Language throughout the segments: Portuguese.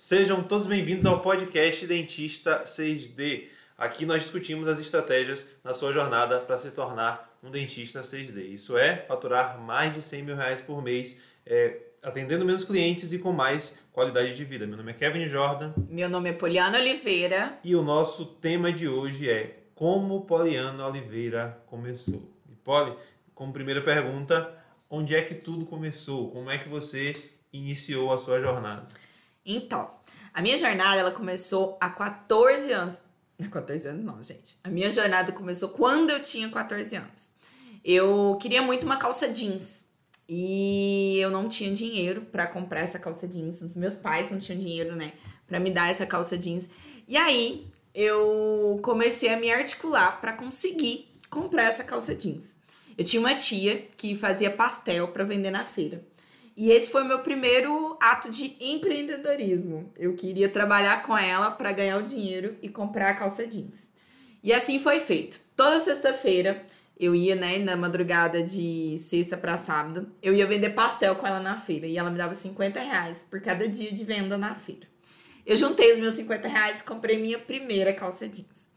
Sejam todos bem-vindos ao podcast Dentista 6D. Aqui nós discutimos as estratégias na sua jornada para se tornar um dentista 6D. Isso é faturar mais de 100 mil reais por mês, é, atendendo menos clientes e com mais qualidade de vida. Meu nome é Kevin Jordan. Meu nome é Poliana Oliveira. E o nosso tema de hoje é como Poliana Oliveira começou. E Poli, como primeira pergunta, onde é que tudo começou? Como é que você iniciou a sua jornada? Então, a minha jornada ela começou há 14 anos. Não 14 anos não, gente. A minha jornada começou quando eu tinha 14 anos. Eu queria muito uma calça jeans. E eu não tinha dinheiro para comprar essa calça jeans. Os meus pais não tinham dinheiro, né, para me dar essa calça jeans. E aí, eu comecei a me articular para conseguir comprar essa calça jeans. Eu tinha uma tia que fazia pastel para vender na feira. E esse foi o meu primeiro ato de empreendedorismo. Eu queria trabalhar com ela para ganhar o dinheiro e comprar a calça jeans. E assim foi feito. Toda sexta-feira eu ia, né, na madrugada de sexta para sábado, eu ia vender pastel com ela na feira. E ela me dava 50 reais por cada dia de venda na feira. Eu juntei os meus 50 reais e comprei minha primeira calça jeans.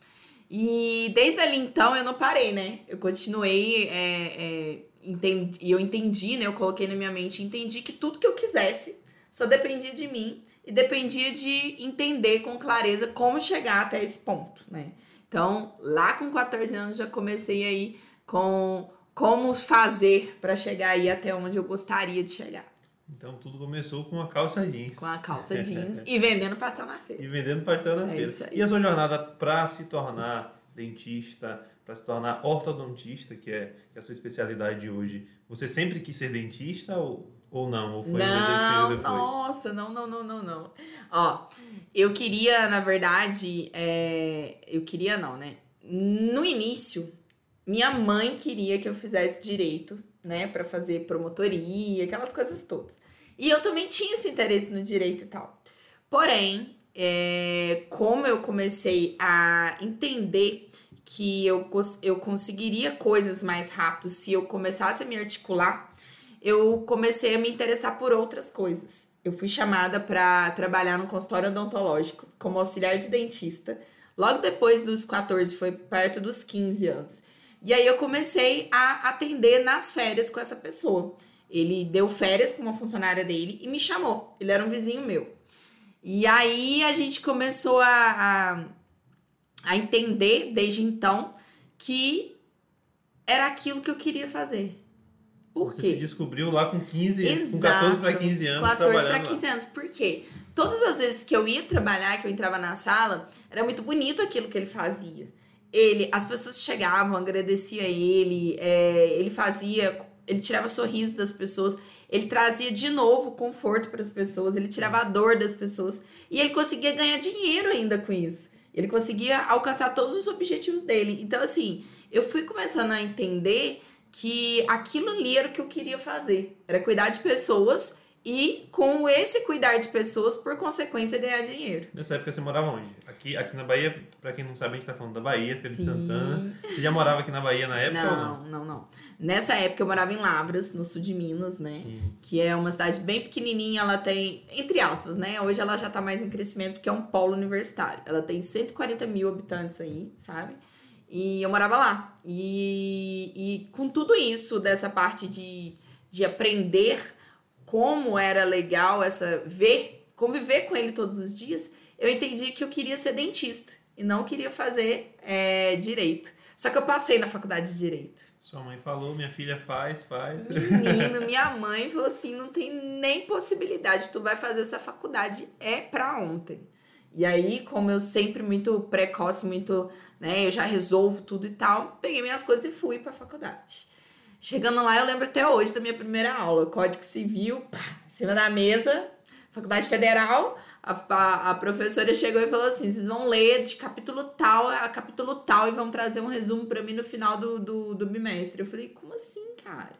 E desde ali então eu não parei, né? Eu continuei é, é, entendi, eu entendi, né? Eu coloquei na minha mente, entendi que tudo que eu quisesse só dependia de mim e dependia de entender com clareza como chegar até esse ponto, né? Então, lá com 14 anos já comecei aí com como fazer para chegar aí até onde eu gostaria de chegar. Então tudo começou com a calça jeans. Com a calça jeans e vendendo pastel na feira. E vendendo pastel na é feira. E a sua jornada para se tornar dentista, para se tornar ortodontista, que é, que é a sua especialidade hoje, você sempre quis ser dentista ou, ou não? Ou foi não, depois? Nossa, não, não, não, não, não. Ó, eu queria, na verdade, é, eu queria não, né? No início, minha mãe queria que eu fizesse direito, né, para fazer promotoria, aquelas coisas todas. E eu também tinha esse interesse no direito e tal. Porém, é, como eu comecei a entender que eu, eu conseguiria coisas mais rápido se eu começasse a me articular, eu comecei a me interessar por outras coisas. Eu fui chamada para trabalhar no consultório odontológico como auxiliar de dentista, logo depois dos 14, foi perto dos 15 anos. E aí eu comecei a atender nas férias com essa pessoa. Ele deu férias com uma funcionária dele e me chamou. Ele era um vizinho meu. E aí a gente começou a, a, a entender desde então que era aquilo que eu queria fazer. Por Você quê? Você descobriu lá com 15, Exato, com 14 para 15 anos. 14 para 15 anos. Por quê? Todas as vezes que eu ia trabalhar, que eu entrava na sala, era muito bonito aquilo que ele fazia. Ele, as pessoas chegavam, agradeciam ele, é, ele fazia, ele tirava sorriso das pessoas. Ele trazia de novo conforto para as pessoas, ele tirava a dor das pessoas e ele conseguia ganhar dinheiro ainda com isso. Ele conseguia alcançar todos os objetivos dele. Então, assim, eu fui começando a entender que aquilo ali era o que eu queria fazer. Era cuidar de pessoas e com esse cuidar de pessoas, por consequência, ganhar dinheiro. Nessa época você morava onde? Aqui, aqui na Bahia, para quem não sabe, a gente tá falando da Bahia, Feira de Santana. Você já morava aqui na Bahia na época não, ou não? Não, não, Nessa época eu morava em Lavras, no sul de Minas, né? Sim. Que é uma cidade bem pequenininha, ela tem, entre aspas, né? Hoje ela já tá mais em crescimento, porque é um polo universitário. Ela tem 140 mil habitantes aí, sabe? E eu morava lá. E, e com tudo isso, dessa parte de, de aprender como era legal essa ver, conviver com ele todos os dias, eu entendi que eu queria ser dentista e não queria fazer é, direito. Só que eu passei na faculdade de direito. Sua mãe falou, minha filha faz, faz. Menino, minha mãe falou assim: não tem nem possibilidade, tu vai fazer essa faculdade, é pra ontem. E aí, como eu sempre muito precoce, muito, né, eu já resolvo tudo e tal, peguei minhas coisas e fui pra faculdade. Chegando lá, eu lembro até hoje da minha primeira aula. Código Civil, pá, em cima da mesa, Faculdade Federal. A, a, a, professora chegou e falou assim: vocês vão ler de capítulo tal a capítulo tal e vão trazer um resumo para mim no final do, do, do bimestre. Eu falei: como assim, cara?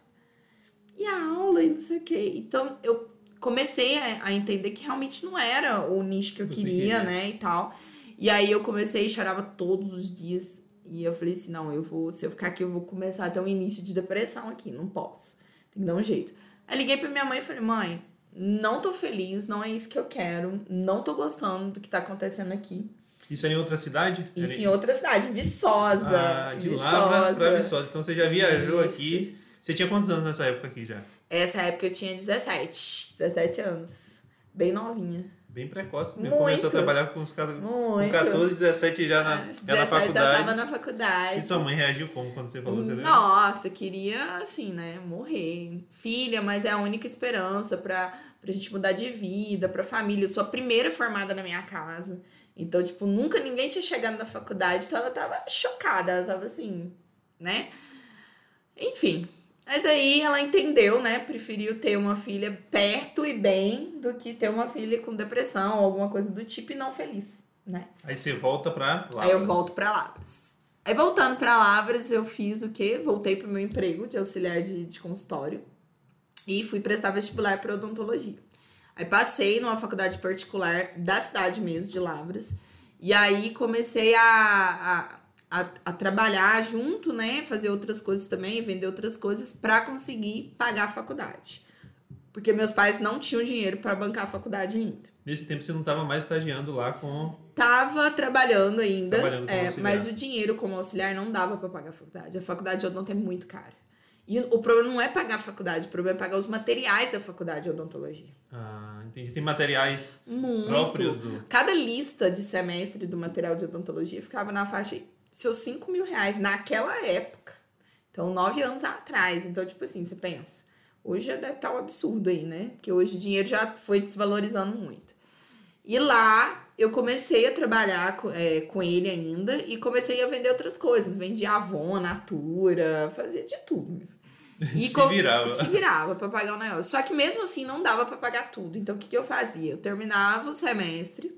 E a aula e não sei o quê. Então eu comecei a, a entender que realmente não era o nicho que eu queria, queria, né? E tal. E aí eu comecei e chorava todos os dias e eu falei assim: não, eu vou, se eu ficar aqui, eu vou começar a ter um início de depressão aqui, não posso. Tem que dar um jeito. Aí liguei pra minha mãe e falei: mãe, não tô feliz, não é isso que eu quero, não tô gostando do que tá acontecendo aqui. Isso é em outra cidade? Isso em outra cidade, Viçosa. Ah, de Viçosa. Lavras pra Viçosa. Então você já viajou Isso. aqui. Você tinha quantos anos nessa época aqui já? Essa época eu tinha 17, 17 anos. Bem novinha. Bem precoce. Muito. Começou a trabalhar com os caras com Muito. 14, 17 já na, já na 17 já faculdade. tava na faculdade. E sua mãe reagiu como quando você falou? Você? Nossa, queria, assim, né, morrer. Filha, mas é a única esperança pra, pra gente mudar de vida, pra família. Eu sou a primeira formada na minha casa. Então, tipo, nunca ninguém tinha chegado na faculdade, então ela tava chocada, ela tava assim, né? Enfim. Mas aí ela entendeu, né? Preferiu ter uma filha perto e bem do que ter uma filha com depressão ou alguma coisa do tipo e não feliz, né? Aí você volta pra Lavras. Aí eu volto pra Lavras. Aí voltando pra Lavras, eu fiz o quê? Voltei pro meu emprego de auxiliar de, de consultório e fui prestar vestibular para odontologia. Aí passei numa faculdade particular da cidade mesmo, de Lavras. E aí comecei a, a, a, a trabalhar junto, né? Fazer outras coisas também, vender outras coisas para conseguir pagar a faculdade. Porque meus pais não tinham dinheiro para bancar a faculdade ainda. Nesse tempo você não estava mais estagiando lá com. Tava trabalhando ainda, Trabalhando é, mas o dinheiro como auxiliar não dava para pagar a faculdade. A faculdade de odonto é muito cara. E o problema não é pagar a faculdade, o problema é pagar os materiais da faculdade de odontologia. Ah, entendi. Tem materiais Muito. próprios do. Cada lista de semestre do material de odontologia ficava na faixa seus 5 mil reais naquela época. Então, nove anos atrás. Então, tipo assim, você pensa. Hoje já deve estar um absurdo aí, né? Porque hoje o dinheiro já foi desvalorizando muito. E lá eu comecei a trabalhar com, é, com ele ainda e comecei a vender outras coisas. Vendia Avon, Natura, fazia de tudo. E Se com- virava. Se virava pra pagar o negócio. Só que mesmo assim não dava pra pagar tudo. Então o que, que eu fazia? Eu terminava o semestre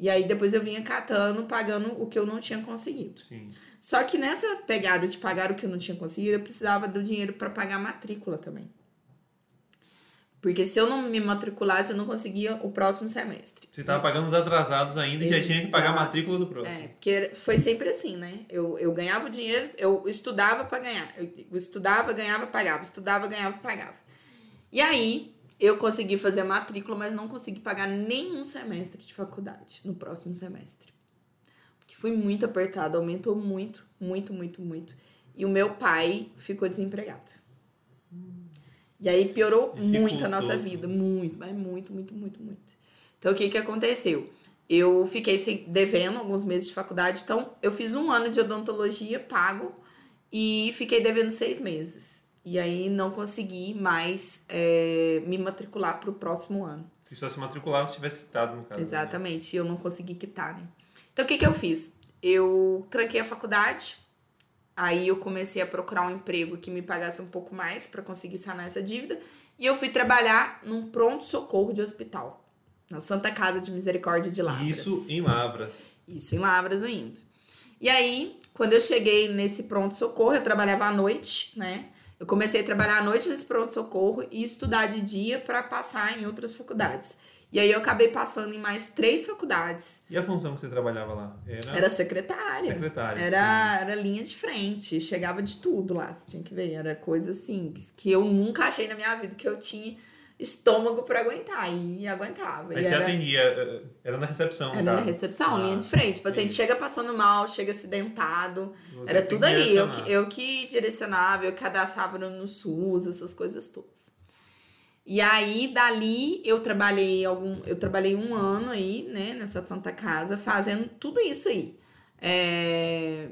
e aí depois eu vinha catando, pagando o que eu não tinha conseguido. Sim. Só que nessa pegada de pagar o que eu não tinha conseguido, eu precisava do dinheiro pra pagar a matrícula também. Porque se eu não me matriculasse, eu não conseguia o próximo semestre. Você estava pagando os atrasados ainda e já tinha que pagar a Exato. matrícula do próximo. É, porque foi sempre assim, né? Eu, eu ganhava o dinheiro, eu estudava pra ganhar. Eu estudava, ganhava, pagava. Estudava, ganhava, pagava. E aí, eu consegui fazer a matrícula, mas não consegui pagar nenhum semestre de faculdade no próximo semestre. Porque foi muito apertado, aumentou muito, muito, muito, muito. E o meu pai ficou desempregado. E aí piorou muito a nossa vida, muito, mas muito, muito, muito, muito. Então o que que aconteceu? Eu fiquei devendo alguns meses de faculdade, então eu fiz um ano de odontologia pago e fiquei devendo seis meses. E aí não consegui mais é, me matricular para o próximo ano. Se só se matriculava se tivesse quitado, no caso. né? Exatamente, e eu não consegui quitar, né? Então o que que eu fiz? Eu tranquei a faculdade, aí eu comecei a procurar um emprego que me pagasse um pouco mais para conseguir sanar essa dívida, e eu fui trabalhar num pronto-socorro de hospital, na Santa Casa de Misericórdia de Lavras. Isso em Lavras. Isso em Lavras ainda. E aí, quando eu cheguei nesse pronto-socorro, eu trabalhava à noite, né? Eu comecei a trabalhar à noite nesse pronto-socorro e estudar de dia para passar em outras faculdades. E aí eu acabei passando em mais três faculdades. E a função que você trabalhava lá? Era, Era secretária. secretária. Era, era linha de frente, chegava de tudo lá, você tinha que ver. Era coisa assim, que eu nunca achei na minha vida que eu tinha estômago para aguentar. E, aguentava. Aí e você era, atendia, eh, era na recepção. era tá? na recepção, Ah, linha de frente. O paciente chega passando mal, chega acidentado. Você Era tudo que ali. Eu que, eu que direcionava, eu cadastrava no, no SUS, essas coisas todas. E aí, dali, eu trabalhei algum. Eu trabalhei um ano aí, né, nessa Santa Casa, fazendo tudo isso aí. É,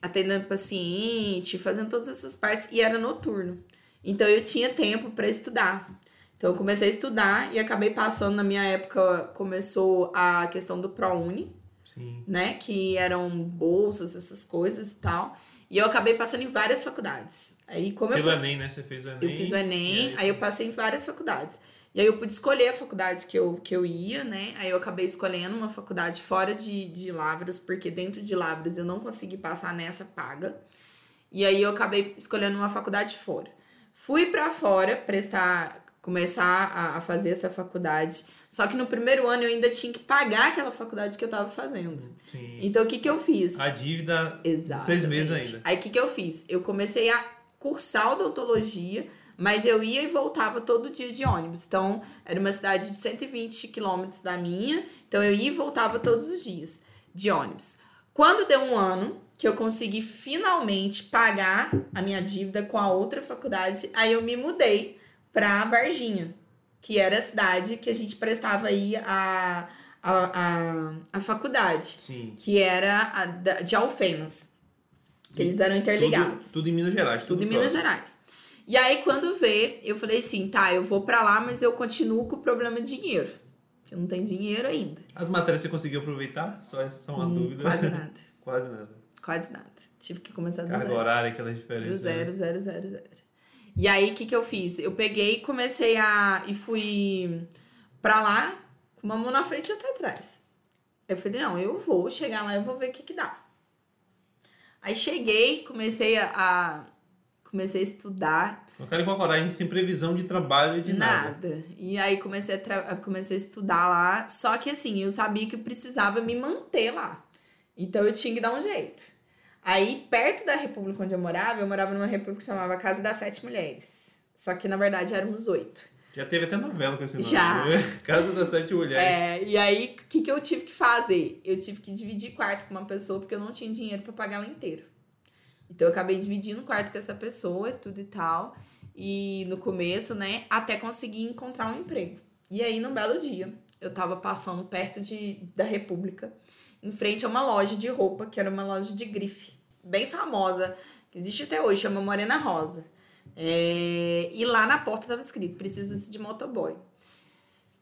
atendendo paciente, fazendo todas essas partes, e era noturno. Então eu tinha tempo para estudar. Então eu comecei a estudar e acabei passando, na minha época, começou a questão do ProUni, Sim. né? Que eram bolsas, essas coisas e tal. E eu acabei passando em várias faculdades. Aí, como Pelo eu, Enem, né? Você fez o Enem. eu fiz o Enem, e aí eu passei em várias faculdades. E aí eu pude escolher a faculdade que eu, que eu ia, né? Aí eu acabei escolhendo uma faculdade fora de, de Lavras, porque dentro de Lavras eu não consegui passar nessa paga. E aí eu acabei escolhendo uma faculdade fora. Fui pra fora prestar, começar a, a fazer essa faculdade. Só que no primeiro ano eu ainda tinha que pagar aquela faculdade que eu tava fazendo. Sim. Então o que que eu fiz? A dívida Exatamente. seis meses ainda. Aí o que, que eu fiz? Eu comecei a cursar odontologia, Mas eu ia e voltava todo dia de ônibus. Então, era uma cidade de 120 quilômetros da minha. Então, eu ia e voltava todos os dias de ônibus. Quando deu um ano, que eu consegui finalmente pagar a minha dívida com a outra faculdade, aí eu me mudei para Varginha, que era a cidade que a gente prestava aí a, a, a, a faculdade, Sim. que era a de Alfenas. Que eles eram interligados. Tudo, tudo em Minas Gerais. Tudo em Minas. Gerais. E aí, quando vê, eu falei assim, tá, eu vou pra lá, mas eu continuo com o problema de dinheiro. Eu não tenho dinheiro ainda. As matérias você conseguiu aproveitar? Só essa é uma Hum, dúvida. Quase nada. Quase nada. Quase nada. Tive que começar do Carga zero. horária, aquela diferença. Do né? zero, zero, zero, zero. E aí, o que, que eu fiz? Eu peguei e comecei a. E fui pra lá com uma mão na frente e outra atrás. Eu falei, não, eu vou chegar lá, eu vou ver o que, que dá. Aí cheguei, comecei a. a- comecei a estudar. Com cara e com a coragem, sem previsão de trabalho e de nada. Nada. E aí comecei a, comecei a estudar lá. Só que assim, eu sabia que eu precisava me manter lá. Então eu tinha que dar um jeito. Aí, perto da república onde eu morava, eu morava numa república que chamava Casa das Sete Mulheres. Só que na verdade éramos oito. Já teve até novela com esse nome. Já. né? Casa das Sete Mulheres. É, e aí, o que, que eu tive que fazer? Eu tive que dividir quarto com uma pessoa porque eu não tinha dinheiro pra pagar ela inteiro. Então eu acabei dividindo o quarto com essa pessoa, tudo e tal. E no começo, né, até conseguir encontrar um emprego. E aí, num belo dia, eu tava passando perto de, da República, em frente a uma loja de roupa, que era uma loja de grife, bem famosa, que existe até hoje, chama Morena Rosa. É, e lá na porta tava escrito: precisa-se de motoboy. O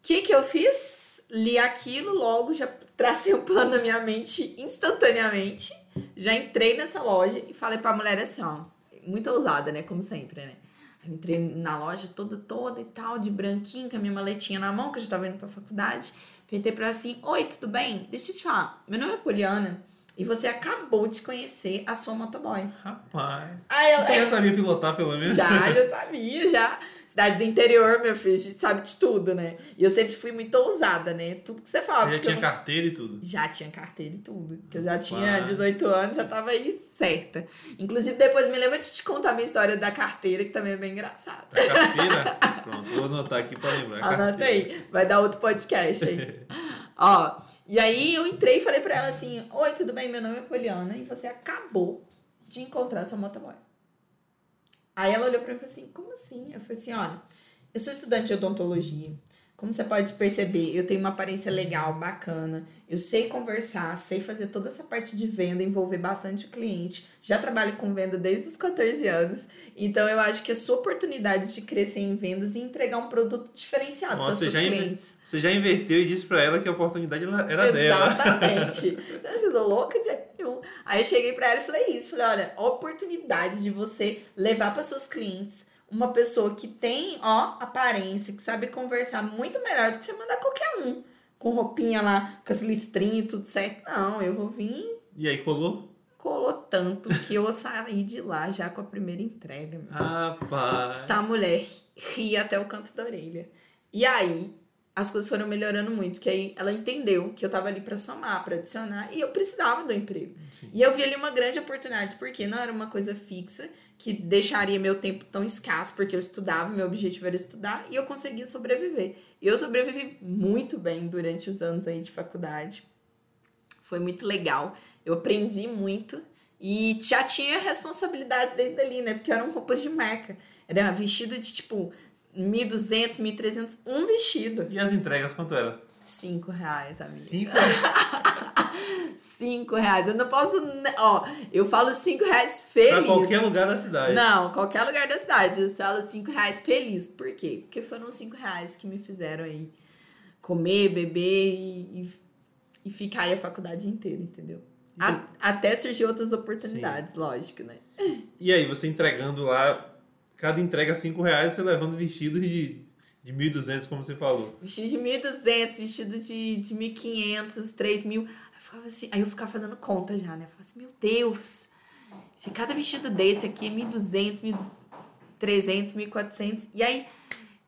que que eu fiz? Li aquilo, logo já tracei um plano na minha mente instantaneamente. Já entrei nessa loja e falei pra mulher assim, ó, muito ousada, né? Como sempre, né? Eu entrei na loja toda, toda e tal, de branquinho, com a minha maletinha na mão, que eu já tava indo pra faculdade. Perguntei pra ela assim: Oi, tudo bem? Deixa eu te falar. Meu nome é Poliana e você acabou de conhecer a sua motoboy. Rapaz. Aí ela. Você já sabia pilotar, pelo menos? Já, já sabia, já. Cidade do interior, meu filho, a gente sabe de tudo, né? E eu sempre fui muito ousada, né? Tudo que você falava. Já porque tinha não- carteira e tudo. já tinha carteira e tudo. Que eu já Opa. tinha 18 anos, já tava aí certa. Inclusive, depois me lembra de te contar a minha história da carteira, que também é bem engraçada. A carteira? Pronto, vou anotar aqui pra lembrar. Anota aí, vai dar outro podcast aí. Ó, e aí eu entrei e falei pra ela assim: Oi, tudo bem? Meu nome é Poliana e você acabou de encontrar sua motoboy. Aí ela olhou pra mim e falou assim: Como assim? Eu falei assim: Olha, eu sou estudante de odontologia. Como você pode perceber, eu tenho uma aparência legal, bacana. Eu sei conversar, sei fazer toda essa parte de venda, envolver bastante o cliente. Já trabalho com venda desde os 14 anos. Então eu acho que a sua oportunidade de crescer em vendas e entregar um produto diferenciado para Nossa, seus clientes. Você já inverteu e disse pra ela que a oportunidade era era dela. Exatamente. Você acha que eu sou louca de nenhum? Aí eu cheguei pra ela e falei isso. Falei, olha, oportunidade de você levar para seus clientes uma pessoa que tem, ó, aparência, que sabe conversar muito melhor do que você mandar qualquer um. Com roupinha lá, com as listrinhas e tudo certo. Não, eu vou vir E aí, colou? colou tanto que eu saí de lá já com a primeira entrega. Meu. Rapaz. Esta mulher ria até o canto da orelha. E aí, as coisas foram melhorando muito, porque aí ela entendeu que eu tava ali pra somar, pra adicionar, e eu precisava do emprego. E eu vi ali uma grande oportunidade, porque não era uma coisa fixa, que deixaria meu tempo tão escasso, porque eu estudava, meu objetivo era estudar, e eu conseguia sobreviver. E eu sobrevivi muito bem durante os anos aí de faculdade. Foi muito legal. Eu aprendi muito. E já tinha responsabilidades desde ali, né? Porque eram roupas de marca. Era vestido de tipo 1.200, 1.300, um vestido. E as entregas, quanto era? Cinco reais, amiga. Cinco? Cinco reais. Eu não posso. Ó, eu falo cinco reais feliz. pra qualquer lugar da cidade. Não, qualquer lugar da cidade. Eu falo cinco reais feliz. Por quê? Porque foram cinco reais que me fizeram aí comer, beber e, e, e ficar aí a faculdade inteira, entendeu? A- até surgir outras oportunidades, lógico, né? E aí, você entregando lá, cada entrega cinco reais, você levando vestido de, de 1.200, como você falou. Vestido de 1.200, vestido de, de 1.500, 3.000. Aí eu ficava assim, aí eu ficava fazendo conta já, né? Eu ficava assim, meu Deus, se cada vestido desse aqui é 1.200, 1.300, 1.400, e aí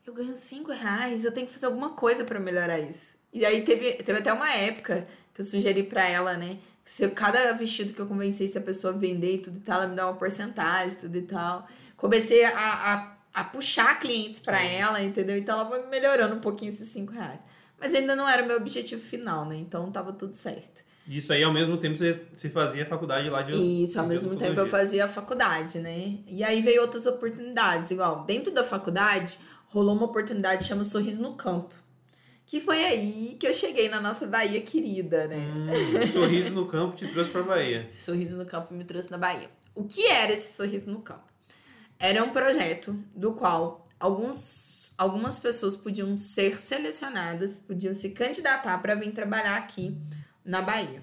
eu ganho 5 reais, eu tenho que fazer alguma coisa pra melhorar isso. E aí teve, teve até uma época que eu sugeri pra ela, né? Se eu, cada vestido que eu convencesse a pessoa vender e tudo e tal, ela me dá uma porcentagem, tudo e tal. Comecei a, a a puxar clientes para ela, entendeu? Então ela foi melhorando um pouquinho esses 5 reais. Mas ainda não era o meu objetivo final, né? Então tava tudo certo. Isso aí, ao mesmo tempo, você, você fazia a faculdade lá de Isso, ao mesmo tempo eu fazia a faculdade, né? E aí veio outras oportunidades. Igual, dentro da faculdade, rolou uma oportunidade chama Sorriso no Campo. Que foi aí que eu cheguei na nossa Bahia querida, né? Hum, sorriso no Campo te trouxe pra Bahia. sorriso no Campo me trouxe na Bahia. O que era esse Sorriso no Campo? Era um projeto do qual alguns, algumas pessoas podiam ser selecionadas, podiam se candidatar para vir trabalhar aqui na Bahia.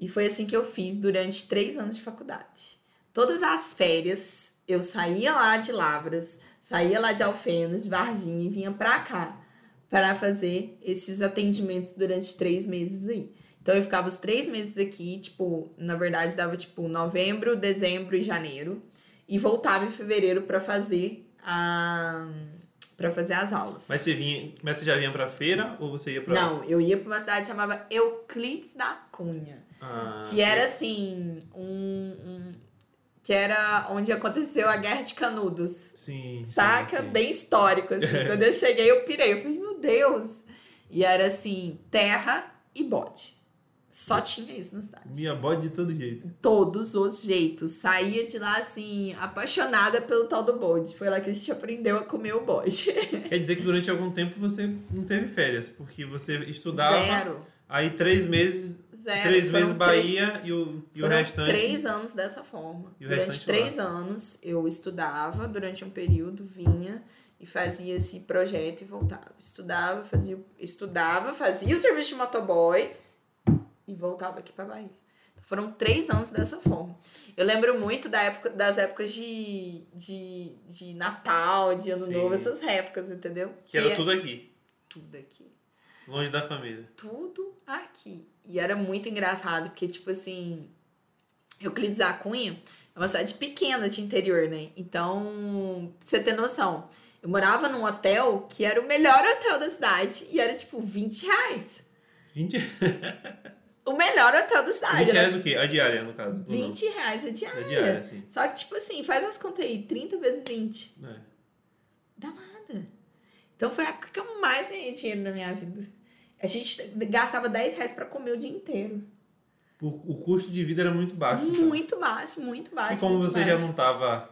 E foi assim que eu fiz durante três anos de faculdade. Todas as férias, eu saía lá de Lavras, saía lá de Alfenas, de Varginha e vinha pra cá para fazer esses atendimentos durante três meses aí. Então eu ficava os três meses aqui, tipo, na verdade dava tipo novembro, dezembro e janeiro. E voltava em fevereiro para fazer a para fazer as aulas. Mas você vinha, mas você já vinha para feira ou você ia para Não, eu ia para uma cidade que chamava Euclides da Cunha, ah, que era assim, um, um, que era onde aconteceu a Guerra de Canudos. Sim. Saca? Sim, sim. Bem histórico assim. Quando eu cheguei, eu pirei, eu falei, meu Deus. E era assim, terra e bode. Só tinha isso na cidade. Minha bode de todo jeito. Todos os jeitos. Saía de lá, assim, apaixonada pelo tal do bode. Foi lá que a gente aprendeu a comer o bode. Quer dizer que durante algum tempo você não teve férias, porque você estudava. Zero. Aí três meses. Zero. Três meses Bahia e o, e o restante. três anos dessa forma. E o durante três anos eu estudava durante um período, vinha e fazia esse projeto e voltava. Estudava, fazia, estudava, fazia o serviço de motoboy e voltava aqui para Bahia. Então, foram três anos dessa forma. Eu lembro muito da época, das épocas de, de, de Natal, de Ano Sim. Novo, essas épocas, entendeu? Que era é tudo aqui, tudo aqui. longe da família. Tudo aqui. E era muito engraçado, porque, tipo assim, Euclides da Cunha é uma cidade pequena de interior, né? Então, pra você ter noção, eu morava num hotel que era o melhor hotel da cidade e era tipo 20 reais. 20, O melhor hotel da cidade. 20 era reais o quê? A diária, no caso. ou não? 20 reais a diária. A diária, sim. Só que, tipo assim, faz as contas aí, 30 vezes 20. É. Dá nada. Então foi a época que eu mais ganhei dinheiro na minha vida. A gente gastava 10 reais pra comer o dia inteiro. O, o custo de vida era muito baixo. então. Muito baixo, muito baixo. E como você já baixo. não estava.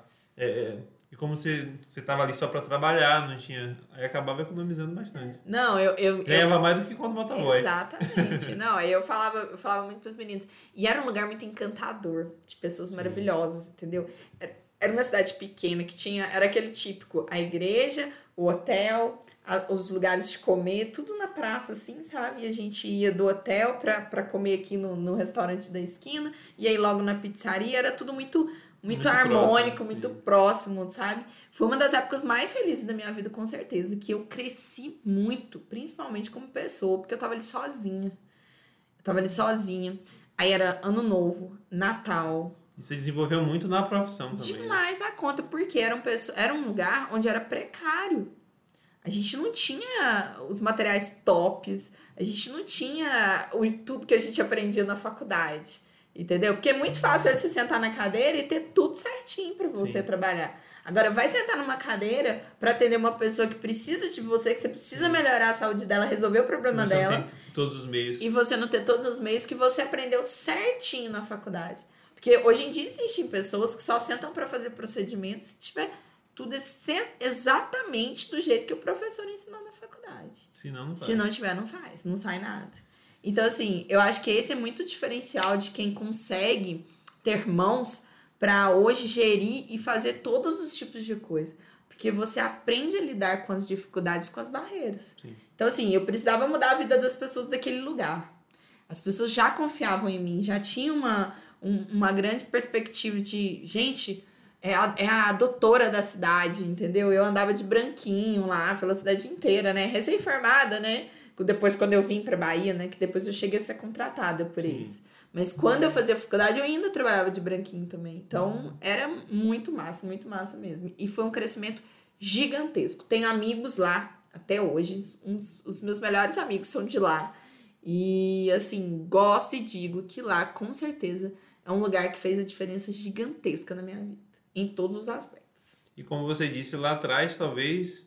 E como você, você tava ali só para trabalhar, não tinha. Aí acabava economizando bastante. Não, eu. eu, eu Ganhava mais do que quando motoboy. Exatamente. Não, aí eu falava, eu falava muito pros meninos. E era um lugar muito encantador, de pessoas maravilhosas, entendeu? Era- Era uma cidade pequena que tinha. Era aquele típico: a igreja, o hotel, a- os lugares de comer, tudo na praça, assim, sabe? E a gente ia do hotel pra comer aqui no, no restaurante da esquina, e aí logo na pizzaria, era tudo muito. Muito, Muito harmônico, próximo, muito sim. próximo, sabe? Foi uma das épocas mais felizes da minha vida, com certeza. Que eu cresci muito, principalmente como pessoa, porque eu tava ali sozinha. Eu tava ali sozinha. Aí era ano novo, Natal. E você desenvolveu muito na profissão também. né? Demais na conta, porque era um, pesso- era um lugar onde era precário. A gente não tinha os materiais tops, a gente não tinha o, tudo que a gente aprendia na faculdade. Entendeu? Porque é muito fácil você sentar na cadeira e ter tudo certinho para você Sim. trabalhar. Agora, vai sentar numa cadeira para atender uma pessoa que precisa de você, que você precisa melhorar a saúde dela, resolver o problema Você não dela tem todos os meios. e você não ter todos os meios que você aprendeu certinho na faculdade. Porque hoje em dia existem pessoas que só sentam para fazer procedimentos se tiver tudo exatamente do jeito que o professor ensinou na faculdade. Se não, não faz. Se não tiver, não faz, não sai nada. Então, assim, eu acho que esse é muito diferencial de quem consegue ter mãos para hoje gerir e fazer todos os tipos de coisa. Porque você aprende a lidar com as dificuldades, com as barreiras. Sim. Então, assim, eu precisava mudar a vida das pessoas daquele lugar. As pessoas já confiavam em mim, já tinham uma, um- uma grande perspectiva de, gente, é a, é a doutora da cidade, entendeu? Eu andava de branquinho lá pela cidade inteira, né? Recém-formada, né? Depois, quando eu vim pra Bahia, né? Que depois eu cheguei a ser contratada por Sim. eles. Mas quando eu fazia faculdade, eu ainda trabalhava de branquinho também. Então, era muito massa, muito massa mesmo. E foi um crescimento gigantesco. Tenho amigos lá até hoje, uns, os meus melhores amigos são de lá. E, assim, gosto e digo que lá, com certeza, é um lugar que fez a diferença gigantesca na minha vida. Em todos os aspectos. E como você disse lá atrás, talvez,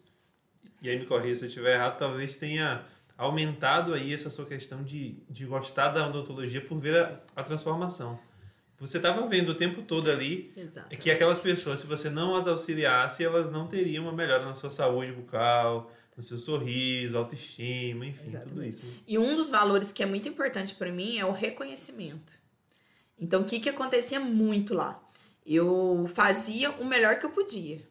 e aí me corrija se eu estiver errado, talvez tenha aumentado aí essa sua questão de, de gostar da odontologia por ver a, a transformação. Você estava vendo o tempo todo ali Exato. que aquelas pessoas, se você não as auxiliasse, elas não teriam uma melhora na sua saúde bucal, no seu sorriso, autoestima, enfim, tudo Exatamente. isso. E um dos valores que é muito importante para mim é o reconhecimento. Então, o que, que acontecia muito lá? Eu fazia o melhor que eu podia.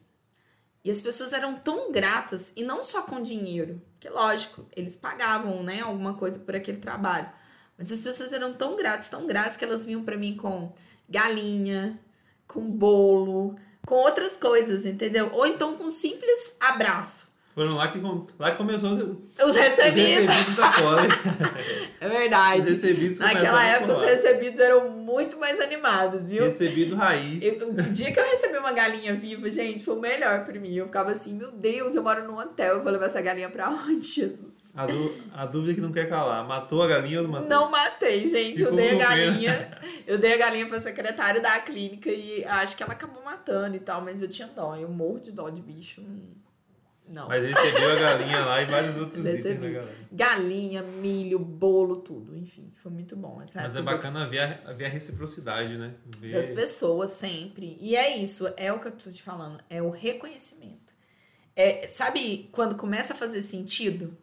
E as pessoas eram tão gratas, e não só com dinheiro, que lógico, eles pagavam, né, alguma coisa por aquele trabalho. Mas as pessoas eram tão gratas, tão gratas, que elas vinham para mim com galinha, com bolo, com outras coisas, entendeu? Ou então com um simples abraço. Foram lá que, lá que começou os, os Os recebidos. recebidos da Poli. É verdade. Os recebidos Naquela época, os recebidos eram muito mais animados, viu? Recebido raiz. Eu- o dia que eu recebi uma galinha viva, gente, foi o melhor pra mim. Eu ficava assim, meu Deus, eu moro num hotel, eu vou levar essa galinha pra onde, Jesus? A, du- a dúvida que não quer calar. Matou a galinha ou não matou? Não matei, gente. Eu Ficou dei a galinha. Eu dei a galinha pra secretária da clínica e acho que ela acabou matando e tal, mas eu tinha dó. Eu morro de dó de bicho. Não. Mas recebeu a galinha lá e vários outros Mas itens recebi. galinha. Galinha, milho, bolo, tudo. Enfim, foi muito bom. Essa Mas é bacana ver a, ver a reciprocidade, né? Ver- das pessoas sempre. E é isso, é o que eu tô te falando, é o reconhecimento. É, sabe quando começa a fazer sentido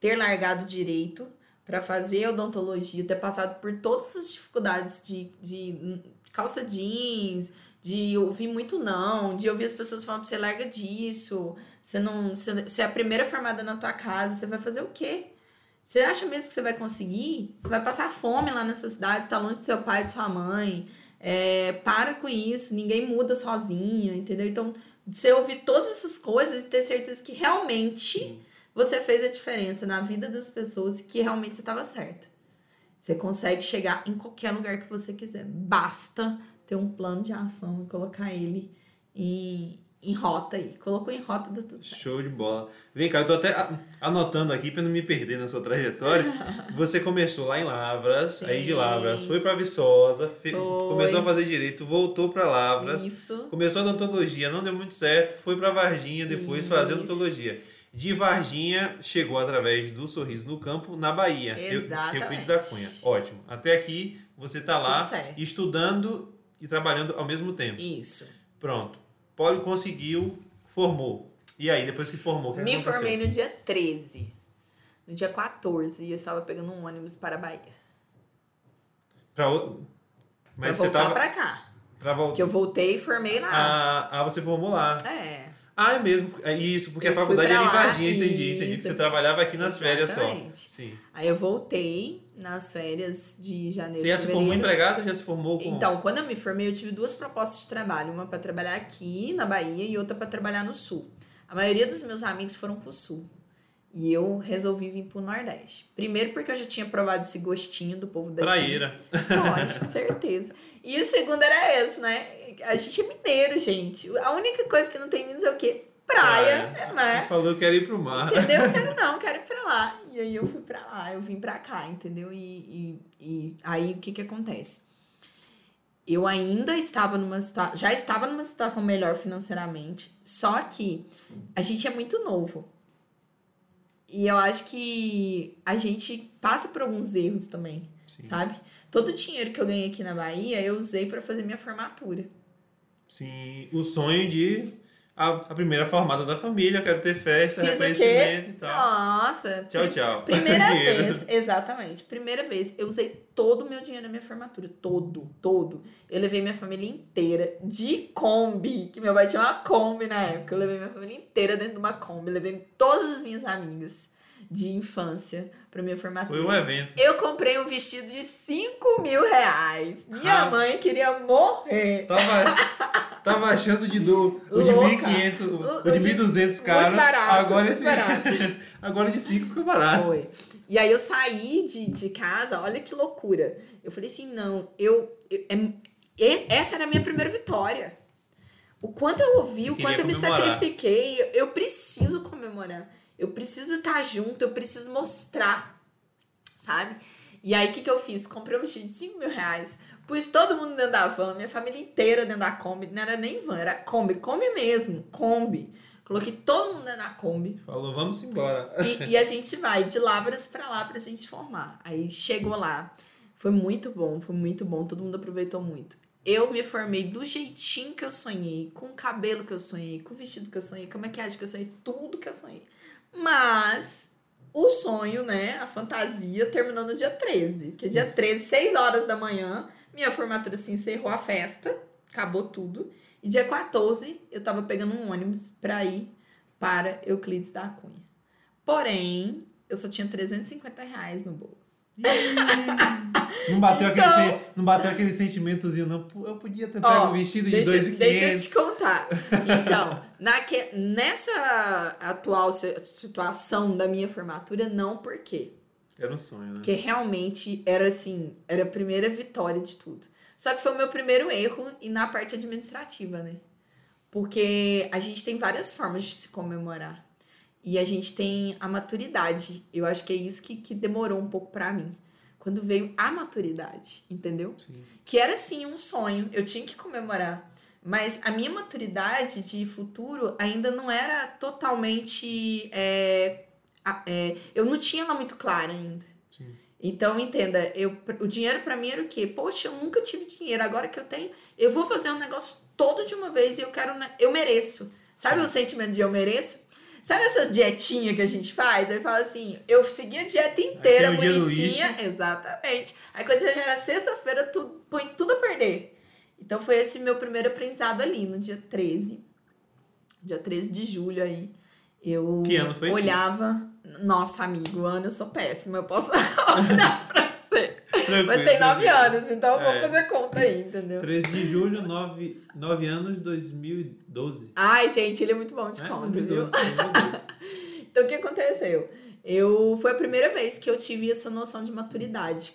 ter largado direito para fazer odontologia, ter passado por todas as dificuldades de, de calça jeans, de ouvir muito não, de ouvir as pessoas falando você larga disso, você não, você, é a primeira formada na tua casa, você vai fazer o quê? Você acha mesmo que você vai conseguir? Você vai passar fome lá nessa cidade, tá longe do seu pai, de sua mãe. É, para com isso, ninguém muda sozinho, entendeu? Então, você ouvir todas essas coisas e ter certeza que realmente você fez a diferença na vida das pessoas e que realmente você estava certa. Você consegue chegar em qualquer lugar que você quiser. Basta ter um plano de ação e colocar ele em, em rota aí. Colocou em rota, dá tudo certo. Show de bola. Vem cá, eu tô até anotando aqui para não me perder na sua trajetória. Você começou lá em Lavras, aí de Sim. Lavras foi para Viçosa, Foi. começou a fazer direito, voltou para Lavras, Isso. começou a odontologia, não deu muito certo, foi para Varginha depois Isso. fazer odontologia. De Varginha chegou através do Sorriso no Campo na Bahia, Rio- Rio Exatamente. Preto da Cunha. Ótimo. Até aqui você tá lá estudando e trabalhando ao mesmo tempo. Isso. Pronto. Poli conseguiu, formou. E aí, depois que formou, o que Me aconteceu? formei no dia 13. No dia 14, eu estava pegando um ônibus para a Bahia. Pra outro... Mas pra voltar tava... pra cá. Pra voltar... Que eu voltei e formei lá. Ah, ah, você formou lá. É. Ah, é mesmo. É isso, porque Eu a faculdade era lá, Varginha, entendi. Entendi que você trabalhava aqui nas férias só. Exatamente. Sim. Aí eu voltei nas férias de janeiro Você já se formou empregada? Já se formou com... Então, quando eu me formei, eu tive duas propostas de trabalho. Uma para trabalhar aqui na Bahia e outra para trabalhar no Sul. A maioria dos meus amigos foram pro Sul. E eu resolvi vir pro Nordeste. Primeiro porque eu já tinha provado esse gostinho do povo daqui. Praieira. Lógico, certeza. E o segundo era esse, né? A gente é mineiro, gente. A única coisa que não tem em Minas é o quê? Praia, é mar. Falou que era ir pro mar. Entendeu? Eu quero não, quero ir pra lá. E aí eu fui pra lá, eu vim pra cá, entendeu? E, e, e aí o que que acontece? Eu ainda estava numa situação, já estava numa situação melhor financeiramente, só que a gente é muito novo. E eu acho que a gente passa por alguns erros também, Sim. sabe? Todo o dinheiro que eu ganhei aqui na Bahia, eu usei pra fazer minha formatura. Sim. O sonho de... A, a primeira formada da família, quero ter festa, Fiz reconhecimento e tal. Nossa! Tchau, tchau. Primeira vez, exatamente. Primeira vez, eu usei todo o meu dinheiro na minha formatura. Todo, todo. Eu levei minha família inteira de Kombi, que meu pai tinha uma Kombi na época. Eu levei minha família inteira dentro de uma Kombi. Levei todas as minhas amigas de infância pra minha formatura. Foi um evento. Eu comprei um vestido de 5 mil reais. Minha Ah. mãe queria morrer. Tava, tava achando de do, o de Louca. 1.500, o, O- o de o de- 1.200 caro. barato, agora muito esse, barato. agora de 5 ficou barato. Foi. E aí eu saí de, de casa, olha que loucura. Eu falei assim, não, eu, eu- é- essa era a minha primeira vitória. O quanto eu ouvi, o Queria quanto eu me comemorar. sacrifiquei, eu, eu preciso comemorar. Eu preciso estar junto, eu preciso mostrar, sabe? E aí, o que, que eu fiz? Comprei um vestido de 5 mil reais. Pus todo mundo dentro da van, minha família inteira dentro da Kombi. Não era nem van, era Kombi. Kombi mesmo, Kombi. Coloquei todo mundo dentro da Kombi. Falou, vamos embora. E, e a gente vai de Lavras pra lá pra gente formar. Aí chegou lá. Foi muito bom, foi muito bom. Todo mundo aproveitou muito. Eu me formei do jeitinho que eu sonhei, com o cabelo que eu sonhei, com o vestido que eu sonhei, com a maquiagem que eu sonhei, tudo que eu sonhei. Mas o sonho, né, a fantasia, terminou no dia 13. Que é dia 13, 6 horas da manhã, minha formatura se encerrou a festa, acabou tudo. E dia 14, eu tava pegando um ônibus pra ir para Euclides da Cunha. Porém, eu só tinha 350 reais no bolso. Não bateu, Então- aquele, não bateu aquele sentimentozinho, não. Eu podia ter pego Ó, um vestido de deixa, 2,500. deixa eu te contar. Então, naque, nessa atual si- situação da minha formatura, não por quê? Era um sonho, né? Porque realmente era assim, era a primeira vitória de tudo. Só que foi o meu primeiro erro e na parte administrativa, né? Porque a gente tem várias formas de se comemorar. E a gente tem a maturidade. Eu acho que é isso que, que demorou um pouco pra mim. Quando veio a maturidade, entendeu? Sim. Que era sim um sonho, eu tinha que comemorar. Mas a minha maturidade de futuro ainda não era totalmente. é, é, eu não tinha ela muito clara ainda. Sim. Então, entenda, eu, o dinheiro pra mim era o quê? Poxa, eu nunca tive dinheiro, agora que eu tenho, eu vou fazer um negócio todo de uma vez e eu quero, né, eu mereço. Sabe o sentimento de eu mereço? Sabe essas dietinhas que a gente faz? Aí fala assim, eu segui a dieta inteira, bonitinha. Exatamente. Aí quando já era sexta-feira, tu põe tudo a perder. Então foi esse meu primeiro aprendizado ali, no dia 13. Dia 13 de julho aí. Eu Que ano foi? olhava. Nossa, amigo, ano eu sou péssima. Eu posso olhar pra. Tranquilo, Mas tem nove anos, então É. vamos fazer conta aí, entendeu? 13 de julho, 9, 9 anos, 2012. Ai, gente, ele é muito bom de É, conta, viu? 2012, 2012. Então, o que aconteceu? Eu, foi a primeira vez que eu tive essa noção de maturidade.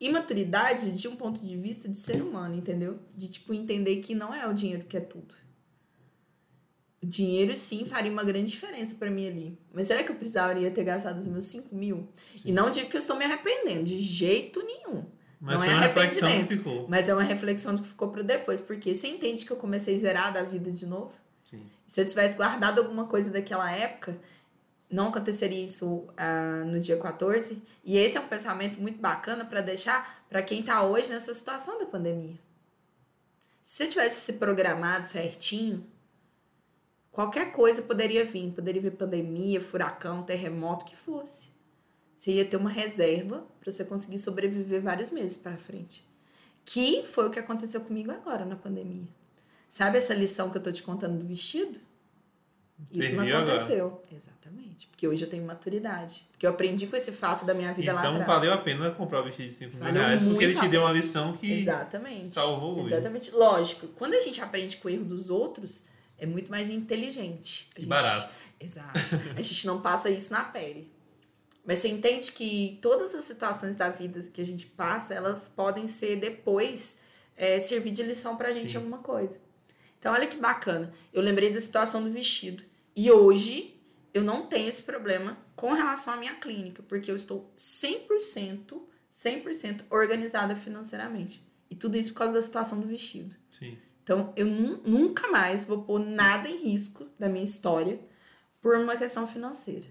E maturidade de um ponto de vista de ser humano, entendeu? De, tipo, entender que não é o dinheiro que é tudo. Dinheiro, sim, faria uma grande diferença pra mim ali. Mas será que eu precisaria ter gastado os meus 5 mil? E não digo que eu estou me arrependendo, de jeito nenhum. Mas Não é uma reflexão que arrependimento. ficou. Mas é uma reflexão que ficou para depois. Porque você entende que eu comecei zerada a vida de novo? Sim. Se eu tivesse guardado alguma coisa daquela época, não aconteceria isso ah, no dia 14. E esse é um pensamento muito bacana para deixar para quem tá hoje nessa situação da pandemia. Se você tivesse se programado certinho, qualquer coisa poderia vir. Poderia vir pandemia, furacão, terremoto, o que fosse. Você ia ter uma reserva para você conseguir sobreviver vários meses para frente. Que foi o que aconteceu comigo agora na pandemia. Sabe essa lição que eu tô te contando do vestido? Isso não Serviu agora. aconteceu. Exatamente. Porque hoje eu tenho maturidade. Porque eu aprendi com esse fato da minha vida lá Então atrás. valeu a pena comprar o vestido de 5 mil reais, porque ele te deu uma lição que Exatamente. salvou hoje. Exatamente. Lógico, quando a gente aprende com o erro dos outros, é muito mais inteligente. Gente- barato. Exato. A gente não passa isso na pele. Mas você entende que todas as situações da vida que a gente passa, elas podem ser depois é, servir de lição pra gente Sim. alguma coisa. Então, olha que bacana. Eu lembrei da situação do vestido. E hoje eu não tenho esse problema com relação à minha clínica, porque eu estou 100%, 100% organizada financeiramente. E tudo isso por causa da situação do vestido. Sim. Então, eu nu- nunca mais vou pôr nada em risco da minha história por uma questão financeira.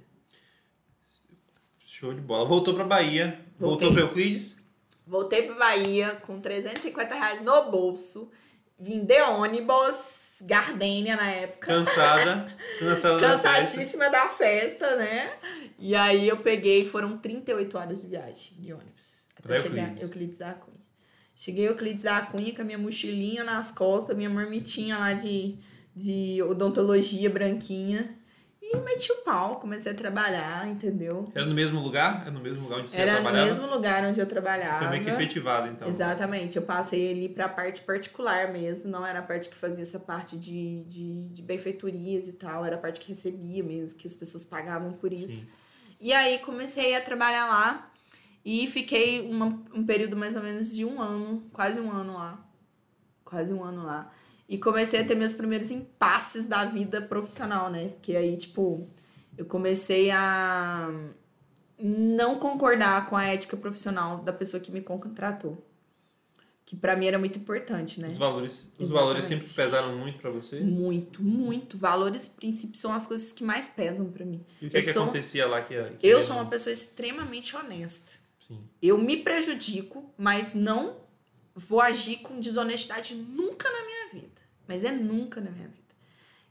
Show de bola. Voltou pra Bahia. Voltei. Voltou pra Euclides. Voltei pra Bahia com 350 reais no bolso. Vim de ônibus, Gardênia na época. Cansada. Cansada da festa. Cansadíssima da festa, né? E aí eu peguei, foram 38 horas de viagem de ônibus. Até Pra chegar Euclides. Euclides da Cunha. Cheguei Euclides da Cunha com a minha mochilinha nas costas, minha marmitinha lá de, de odontologia branquinha. E meti o pau, comecei a trabalhar, entendeu? Era no mesmo lugar? Era no mesmo lugar onde você Era no trabalhava? mesmo lugar onde eu trabalhava. Foi meio que efetivado, então. Exatamente, eu passei ali pra parte particular mesmo, não era a parte que fazia essa parte de, de, de benfeitorias e tal, era a parte que recebia mesmo, que as pessoas pagavam por isso. Sim. E aí comecei a trabalhar lá e fiquei uma, um período mais ou menos de um ano, quase um ano lá. Quase um ano lá. E comecei a ter meus primeiros impasses da vida profissional, né? Porque aí, tipo, eu comecei a não concordar com a ética profissional da pessoa que me contratou. Que pra mim era muito importante, né? Os valores, os valores sempre pesaram muito pra você? Muito, muito. Valores e princípios são as coisas que mais pesam pra mim. E o que, é que sou- acontecia lá que, que Eu sou uma pessoa extremamente honesta. Sim. Eu me prejudico, mas não vou agir com desonestidade nunca na minha vida. Mas é nunca na minha vida.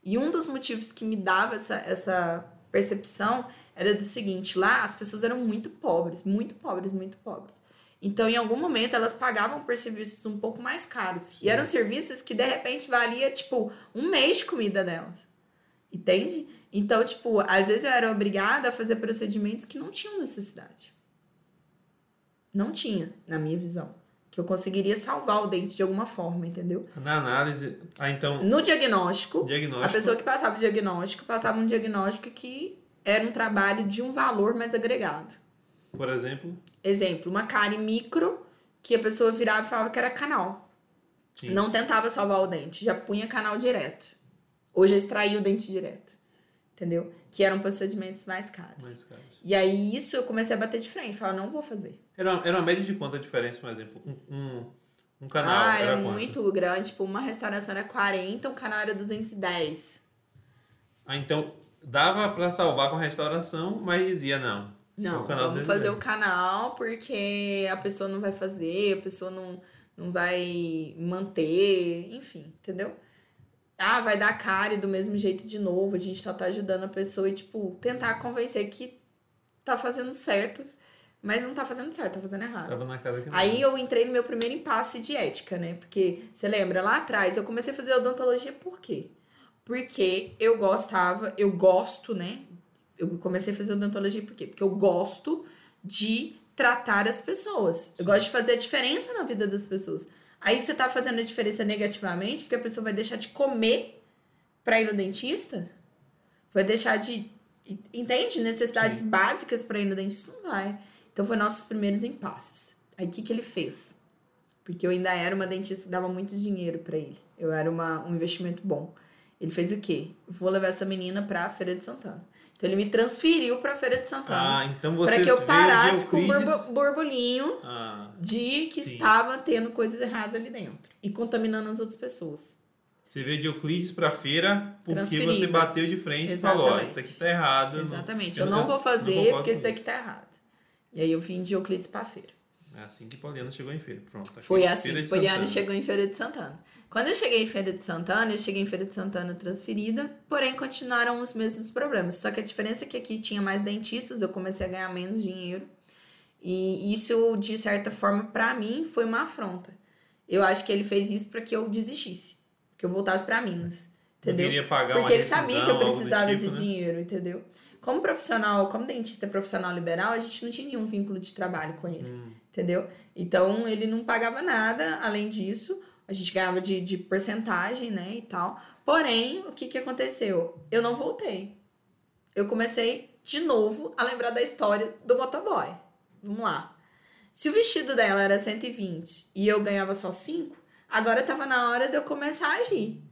E um dos motivos que me dava essa, essa percepção era do seguinte: lá as pessoas eram muito pobres, muito pobres, muito pobres. Então, em algum momento, elas pagavam por serviços um pouco mais caros. E eram serviços que, de repente, valia, tipo, um mês de comida delas. Entende? Então, tipo, às vezes eu era obrigada a fazer procedimentos que não tinham necessidade. Não tinha, na minha visão. Que eu conseguiria salvar o dente de alguma forma, entendeu? Na análise. Ah, então. No diagnóstico, Diagnóstico. a pessoa que passava o diagnóstico passava um diagnóstico que era um trabalho de um valor mais agregado. Por exemplo. Exemplo, uma cárie micro que a pessoa virava e falava que era canal. Sim. Não tentava salvar o dente, já punha canal direto. Ou já extraía o dente direto. Entendeu? Que eram procedimentos mais caros. Mais caros. E aí isso eu comecei a bater de frente, falar, não vou fazer. Era, era uma média de quanto a diferença, por exemplo? Um, um, um canal. ah, era, quanto? muito grande, tipo, uma restauração era 40, um canal era 210. Ah, então dava pra salvar com a restauração, mas dizia não. Não, vamos 210. fazer o canal porque a pessoa não vai fazer, a pessoa não, não vai manter, enfim, entendeu? Ah, vai dar cárie do mesmo jeito de novo, a gente só tá ajudando a pessoa e, tipo, tentar convencer que tá fazendo certo, mas não tá fazendo certo, tá fazendo errado. Tava na que não. Aí eu entrei no meu primeiro impasse de ética, né? Porque, você lembra, lá atrás eu comecei a fazer odontologia por quê? Porque eu gostava, eu gosto, né? Eu comecei a fazer odontologia por quê? Porque eu gosto de tratar as pessoas. Eu gosto de fazer a diferença na vida das pessoas. Aí você tá fazendo a diferença negativamente porque a pessoa vai deixar de comer pra ir no dentista? Vai deixar de. Entende? Necessidades Sim. básicas pra ir no dentista? Não vai. Então foi nossos primeiros impasses. Aí o que, que ele fez? Porque eu ainda era uma dentista que dava muito dinheiro pra ele. Eu era uma, um investimento bom. Ele fez o quê? Vou levar essa menina pra Feira de Santana. Então ele me transferiu pra Feira de Santana. Ah, então você pra que eu parasse com o borbulhinho Ah, de que Sim. estava tendo coisas erradas ali dentro. E contaminando as outras pessoas. você veio de Euclides pra feira porque você bateu de frente e falou, Exatamente. isso aqui tá errado. não- Exatamente. eu Eu não- não vou não fazer concordo porque isso daqui tá errado. E aí eu vim de Euclides pra feira. É assim que Poliana chegou em feira. Pronto. aqui, Foi assim Feira que Poliana Santana. chegou em Feira de Santana. Quando eu cheguei em Feira de Santana, eu cheguei em Feira de Santana transferida, porém continuaram os mesmos problemas. Só que a diferença é que aqui tinha mais dentistas, eu comecei a ganhar menos dinheiro. E isso, de certa forma, pra mim, foi uma afronta. Eu acho que ele fez isso pra que eu desistisse, que eu voltasse pra Minas. Entendeu? Porque ele sabia que eu precisava tipo, de né? dinheiro, entendeu? Como profissional, como dentista profissional liberal, a gente não tinha nenhum vínculo de trabalho com ele, Hum. entendeu? Então ele não pagava nada além disso. A gente ganhava de, de porcentagem, né, e tal. Porém, o que, que aconteceu? Eu não voltei. Eu comecei de novo a lembrar da história do motoboy. Vamos lá. Se o vestido dela era 120 e eu ganhava só 5, agora tava na hora de eu começar a agir.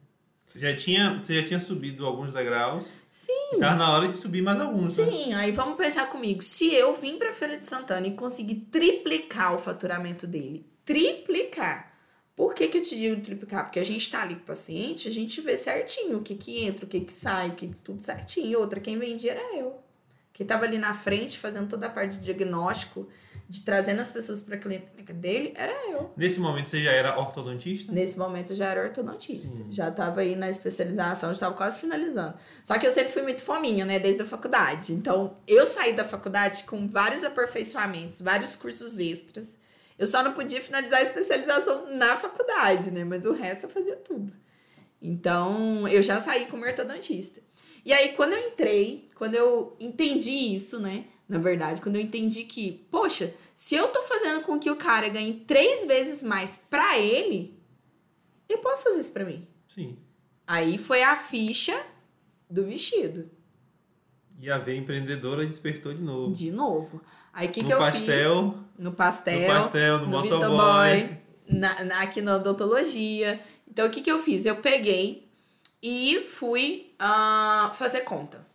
Você já tinha, você já tinha subido alguns degraus. Sim. Tava na hora de subir mais alguns, né? Sim, aí vamos pensar comigo. Se eu vim pra Feira de Santana e conseguir triplicar o faturamento dele, triplicar. Por que, que eu te digo triplicar? Porque a gente tá ali com o paciente, a gente vê certinho o que que entra, o que que sai, o que que tudo certinho. E outra, quem vendia era eu. Quem tava ali na frente fazendo toda a parte de diagnóstico, de trazendo as pessoas pra clínica dele, era eu. Nesse momento você já era ortodontista? Nesse momento eu já era ortodontista. Sim. Já tava aí na especialização, já estava quase finalizando. Só que eu sempre fui muito fominha, né? Desde a faculdade. Então, eu saí da faculdade com vários aperfeiçoamentos, vários cursos extras. Eu só não podia finalizar a especialização na faculdade, né? Mas o resto eu fazia tudo. Então, eu já saí como ortodontista. E aí, quando eu entrei, quando eu entendi isso, né? Na verdade, quando eu entendi que, poxa, se eu tô fazendo com que o cara ganhe três vezes mais pra ele, eu posso fazer isso pra mim. Sim. Aí foi a ficha do vestido, E a veia empreendedora despertou de novo. de novo. Aí o que, no que eu pastel, fiz? No pastel. no pastel, no, no motoboy. Na, na- aqui na odontologia. Então, o que, que eu fiz? Eu peguei e fui ah, fazer conta.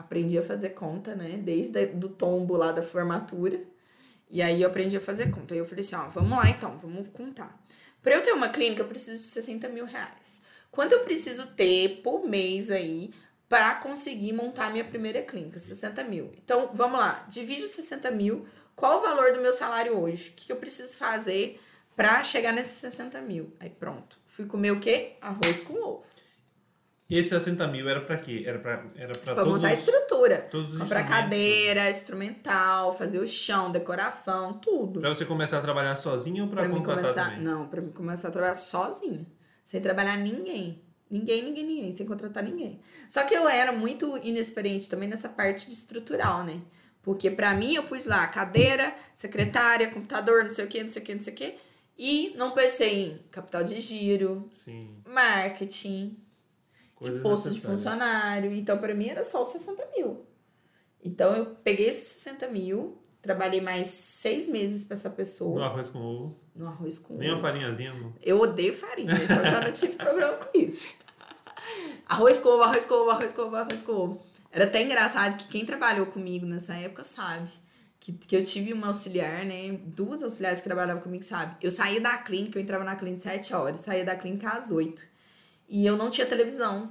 Aprendi a fazer conta, né? Desde o tombo lá da formatura. E aí eu aprendi a fazer conta. Aí eu falei assim, ó, vamos lá então, vamos contar. Para eu ter uma clínica, eu preciso de 60 mil reais. Quanto eu preciso ter por mês aí para conseguir montar minha primeira clínica? 60 mil. Então, vamos lá, divide os 60 mil. Qual o valor do meu salário hoje? O que eu preciso fazer para chegar nesses 60 mil? Aí pronto. Fui comer o quê? Arroz com ovo. E esses 60 mil era para quê? Era para era pra, pra montar a estrutura. Todos os Comprar cadeira, instrumental, fazer o chão, decoração, tudo. Para você começar a trabalhar sozinha ou para contratar começar, também? Não, para mim começar a trabalhar sozinha. Sem trabalhar ninguém. Ninguém, ninguém, ninguém. Sem contratar ninguém. Só que eu era muito inexperiente também nessa parte de estrutural, né? Porque para mim eu pus lá cadeira, secretária, computador, não sei o que, não sei o que, não sei o que. E não pensei em capital de giro, Sim. marketing, Coisas imposto de funcionário. Então, para mim, era só os 60 mil. Então, eu peguei esses 60 mil, trabalhei mais seis meses para essa pessoa. No arroz com ovo. No arroz com Nem ovo. uma farinhazinha, não. Eu odeio farinha, então já não tive problema com isso. Arroz com ovo, arroz com ovo, arroz com ovo, arroz com ovo. Era até engraçado que quem trabalhou comigo nessa época sabe. Que, que eu tive uma auxiliar, né? Duas auxiliares que trabalhavam comigo, sabe? Eu saía da clínica, eu entrava na clínica às 7 horas, saía da clínica às 8. E eu não tinha televisão.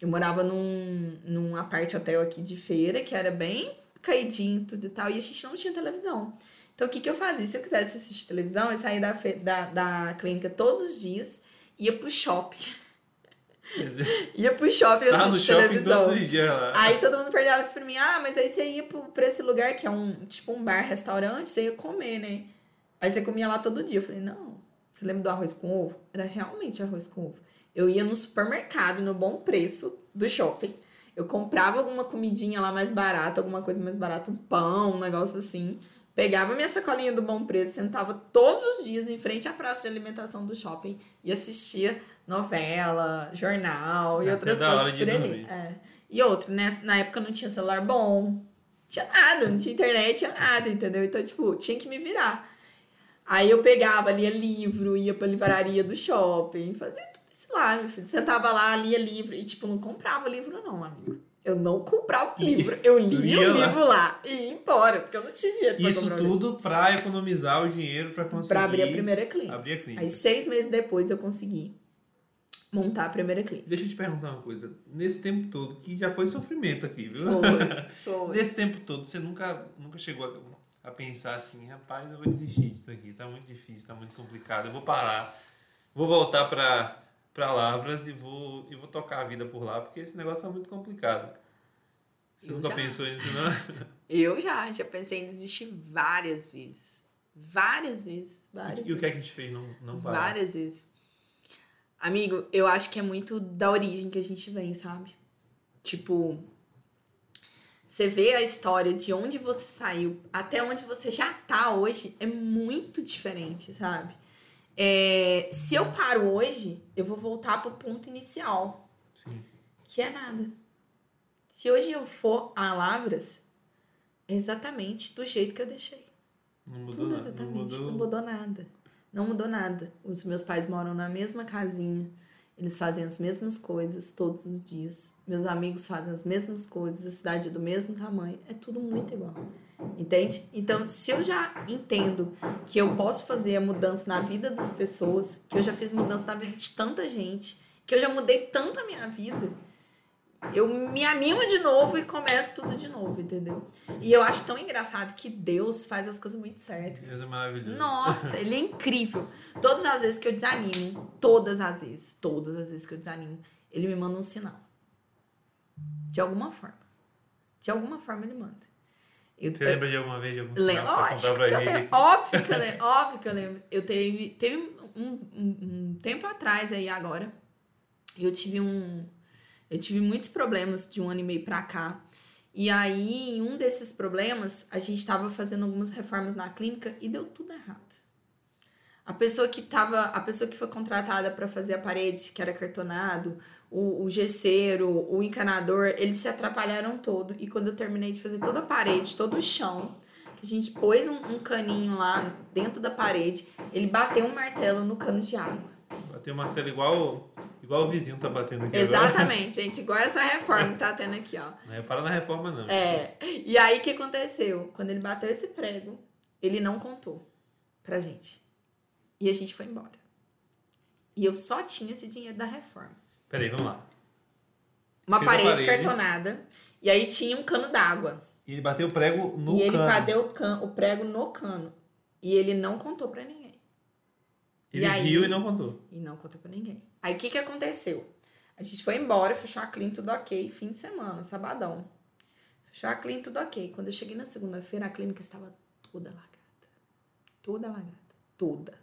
Eu morava num, num aparte hotel aqui de feira, que era bem caidinho tudo e tal, e a gente não tinha televisão. Então, o que, que eu fazia? Se eu quisesse assistir televisão, eu saía da, da, da clínica todos os dias, ia pro shopping. ia pro shopping ah, assistir televisão. Lá. Aí todo mundo perguntava isso pra mim, ah, mas aí você ia pro, pra esse lugar que é um tipo um bar, restaurante, você ia comer, né? Aí você comia lá todo dia. Eu falei, não, você lembra do arroz com ovo? Era realmente arroz com ovo. Eu ia no supermercado, no bom preço do shopping. Eu comprava alguma comidinha lá mais barata, alguma coisa mais barata, um pão, um negócio assim. Pegava minha sacolinha do bom preço, sentava todos os dias em frente à praça de alimentação do shopping e assistia novela, jornal e É, outras coisas por ali. É. E outro, né? Na época não tinha celular bom, tinha nada, não tinha internet, tinha nada, entendeu? Então, tipo, tinha que me virar. Aí eu pegava, lia livro, ia pra livraria do shopping, fazia tudo lá, meu filho. Sentava lá, lia livro. E, tipo, não comprava livro, não, amigo. Eu não comprava livro. Eu lia Ia o lá. livro lá e ia embora, porque eu não tinha dinheiro pra Isso comprar tudo pra economizar o dinheiro pra conseguir. Pra abrir a primeira clínica. Abrir a clínica. Aí, seis meses depois, eu consegui montar a primeira clínica. Deixa eu te perguntar uma coisa. Nesse tempo todo, que já foi sofrimento aqui, viu? Foi, foi. Nesse tempo todo, você nunca, nunca chegou a, a pensar assim, rapaz, eu vou desistir disso aqui, tá muito difícil, tá muito complicado, eu vou parar, vou voltar pra, pra Lavras e vou, e vou tocar a vida por lá, porque esse negócio tá muito complicado. Você Eu nunca já. pensou nisso, não? Eu já, já pensei em desistir várias vezes. Várias vezes, várias E o vezes. que é que a gente fez não, não parar? Várias vezes. Amigo, eu acho que é muito da origem que a gente vem, sabe? Tipo, você vê a história de onde você saiu até onde você já tá hoje é muito diferente, sabe? É, se eu paro hoje, eu vou voltar pro ponto inicial, Sim. que é nada. Se hoje eu for a Lavras, é exatamente do jeito que eu deixei. Não mudou Tudo nada. Não exatamente. mudou. Não mudou nada. Não mudou nada. Os meus pais moram na mesma casinha. Eles fazem as mesmas coisas todos os dias. Meus amigos fazem as mesmas coisas. A cidade é do mesmo tamanho. É tudo muito igual. Entende? Então, se eu já entendo que eu posso fazer a mudança na vida das pessoas, que eu já fiz mudança na vida de tanta gente, que eu já mudei tanto a minha vida, eu me animo de novo e começo tudo de novo, entendeu? E eu acho tão engraçado que Deus faz as coisas muito certas. Deus é maravilhoso. Nossa, ele é incrível. Todas as vezes que eu desanimo, todas as vezes, todas as vezes que eu desanimo, ele me manda um sinal. De alguma forma. De alguma forma ele manda. Eu, Você lembra de alguma vez de algum Le- sinal pra Lógico que eu lembro. Óbvio que eu lembro. Óbvio que eu lembro. Eu teve, teve um, um- um tempo atrás aí agora. Eu tive um. Eu tive muitos problemas de um ano e meio pra cá. E aí, em um desses problemas, a gente tava fazendo algumas reformas na clínica e deu tudo errado. A pessoa que tava, a pessoa que foi contratada para fazer a parede, que era cartonado, o, o gesseiro, o encanador, eles se atrapalharam todo. E quando eu terminei de fazer toda a parede, todo o chão, que a gente pôs um, um caninho lá dentro da parede, ele bateu um martelo no cano de água. Bateu o martelo igual, Igual o vizinho tá batendo aqui Exatamente, gente. Igual essa reforma que tá tendo aqui, ó. Não é para na reforma, não. É. E aí, o que aconteceu? Quando ele bateu esse prego, ele não contou pra gente. E a gente foi embora. E eu só tinha esse dinheiro da reforma. Peraí, vamos lá. Uma Fez parede, parede. cartonada. E aí tinha um cano d'água. E ele bateu o prego no e ele cano. bateu o, can- o prego no cano. E ele não contou pra ninguém. Ele E aí- riu e não contou. E não contou pra ninguém. Aí o que que aconteceu? A gente foi embora, fechou a clínica, tudo ok. Fim de semana, sabadão. Fechou a clínica, tudo ok. Quando eu cheguei na segunda-feira, a clínica estava toda alagada. Toda alagada. Toda.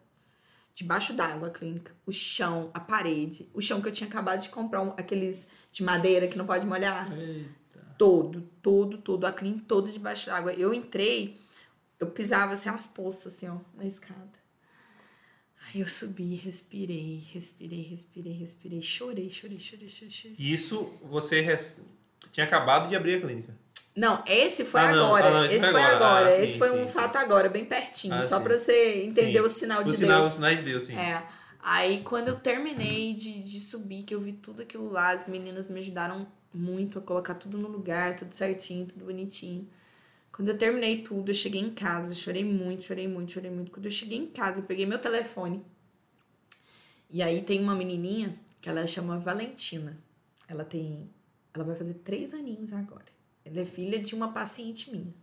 Debaixo d'água a clínica. O chão, a parede. O chão que eu tinha acabado de comprar, um- aqueles de madeira que não pode molhar. Todo, todo, todo. A clínica toda debaixo d'água. Eu entrei, eu pisava assim as poças, assim, ó, na escada. Eu subi, respirei, respirei, respirei, respirei, chorei, chorei, chorei, chorei, chorei. E isso você rec- tinha acabado de abrir a clínica. Não, esse foi Ah, não. agora. Ah, não, esse esse foi agora. agora. Ah, esse sim, foi sim, um sim. fato agora, bem pertinho. Ah, só pra você entender o sinal O de sinal, o Deus. sinal de Deus, sim. É. Aí quando eu terminei de, de subir, que eu vi tudo aquilo lá, as meninas me ajudaram muito a colocar tudo no lugar, tudo certinho, tudo bonitinho. Quando eu terminei tudo, eu cheguei em casa, chorei muito, chorei muito, chorei muito. Quando eu cheguei em casa, eu peguei meu telefone. E aí tem uma menininha que ela chama Valentina. Ela tem. Ela vai fazer três aninhos agora. Ela é filha de uma paciente minha.